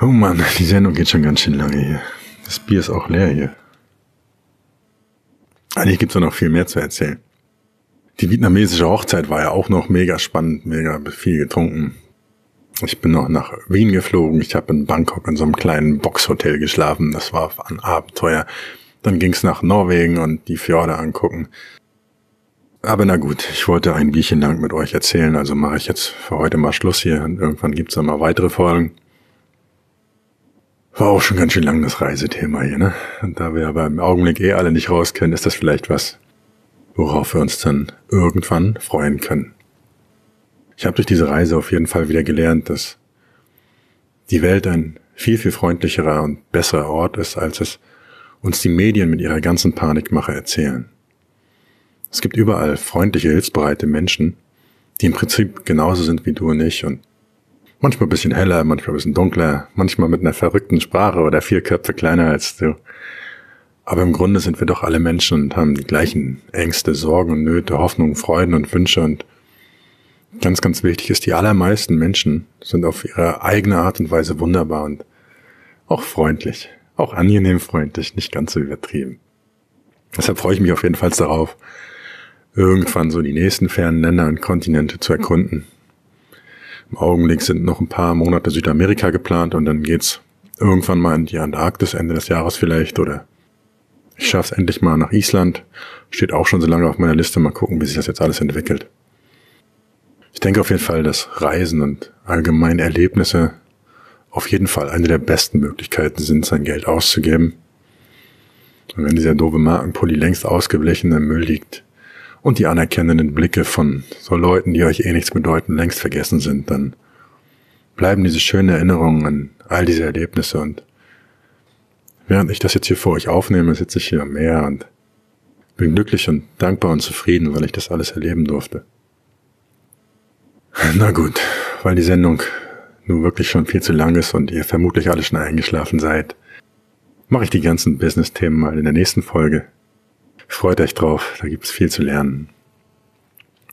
Oh Mann, die Sendung geht schon ganz schön lange hier. Das Bier ist auch leer hier. Eigentlich gibt's noch viel mehr zu erzählen. Die vietnamesische Hochzeit war ja auch noch mega spannend, mega viel getrunken. Ich bin noch nach Wien geflogen. Ich habe in Bangkok in so einem kleinen Boxhotel geschlafen. Das war ein Abenteuer. Dann ging's nach Norwegen und die Fjorde angucken. Aber na gut, ich wollte ein Bierchen lang mit euch erzählen, also mache ich jetzt für heute mal Schluss hier und irgendwann gibt's dann mal weitere Folgen. War auch schon ganz schön lang das Reisethema hier, ne? Und da wir aber im Augenblick eh alle nicht raus können, ist das vielleicht was, worauf wir uns dann irgendwann freuen können. Ich habe durch diese Reise auf jeden Fall wieder gelernt, dass die Welt ein viel, viel freundlicherer und besserer Ort ist, als es uns die Medien mit ihrer ganzen Panikmache erzählen. Es gibt überall freundliche, hilfsbereite Menschen, die im Prinzip genauso sind wie du und ich und manchmal ein bisschen heller, manchmal ein bisschen dunkler, manchmal mit einer verrückten Sprache oder vier Köpfe kleiner als du. Aber im Grunde sind wir doch alle Menschen und haben die gleichen Ängste, Sorgen und Nöte, Hoffnungen, Freuden und Wünsche und ganz, ganz wichtig ist, die allermeisten Menschen sind auf ihre eigene Art und Weise wunderbar und auch freundlich, auch angenehm freundlich, nicht ganz so übertrieben. Deshalb freue ich mich auf jeden Fall darauf, irgendwann so die nächsten fernen Länder und Kontinente zu erkunden. Im Augenblick sind noch ein paar Monate Südamerika geplant und dann geht's irgendwann mal in die Antarktis Ende des Jahres vielleicht oder ich schaff's endlich mal nach Island. Steht auch schon so lange auf meiner Liste. Mal gucken, wie sich das jetzt alles entwickelt. Ich denke auf jeden Fall, dass Reisen und allgemeine Erlebnisse auf jeden Fall eine der besten Möglichkeiten sind, sein Geld auszugeben. Und wenn dieser doofe Markenpulli längst ausgeblichen im Müll liegt, und die anerkennenden Blicke von so Leuten, die euch eh nichts bedeuten, längst vergessen sind, dann bleiben diese schönen Erinnerungen an all diese Erlebnisse und während ich das jetzt hier vor euch aufnehme, sitze ich hier am Meer und bin glücklich und dankbar und zufrieden, weil ich das alles erleben durfte. Na gut, weil die Sendung nun wirklich schon viel zu lang ist und ihr vermutlich alle schon eingeschlafen seid, mache ich die ganzen Business-Themen mal in der nächsten Folge. Freut euch drauf, da gibt's viel zu lernen.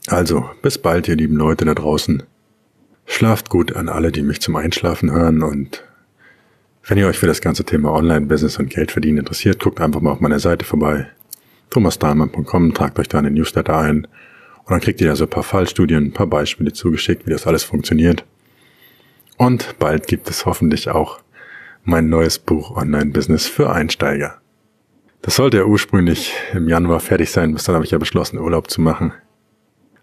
Also, bis bald, ihr lieben Leute da draußen. Schlaft gut an alle, die mich zum Einschlafen hören und wenn ihr euch für das ganze Thema Online-Business und Geld verdienen interessiert, guckt einfach mal auf meiner Seite vorbei. thomasdahlmann.com, tragt euch da in den Newsletter ein und dann kriegt ihr ja so ein paar Fallstudien, ein paar Beispiele zugeschickt, wie das alles funktioniert. Und bald gibt es hoffentlich auch mein neues Buch Online-Business für Einsteiger. Das sollte ja ursprünglich im Januar fertig sein, bis dann habe ich ja beschlossen, Urlaub zu machen.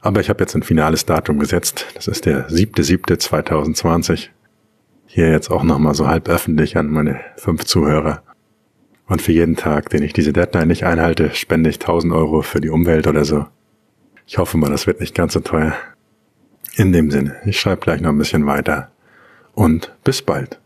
Aber ich habe jetzt ein finales Datum gesetzt. Das ist der 7.7.2020. Hier jetzt auch nochmal so halb öffentlich an meine fünf Zuhörer. Und für jeden Tag, den ich diese Deadline nicht einhalte, spende ich 1000 Euro für die Umwelt oder so. Ich hoffe mal, das wird nicht ganz so teuer. In dem Sinne, ich schreibe gleich noch ein bisschen weiter. Und bis bald.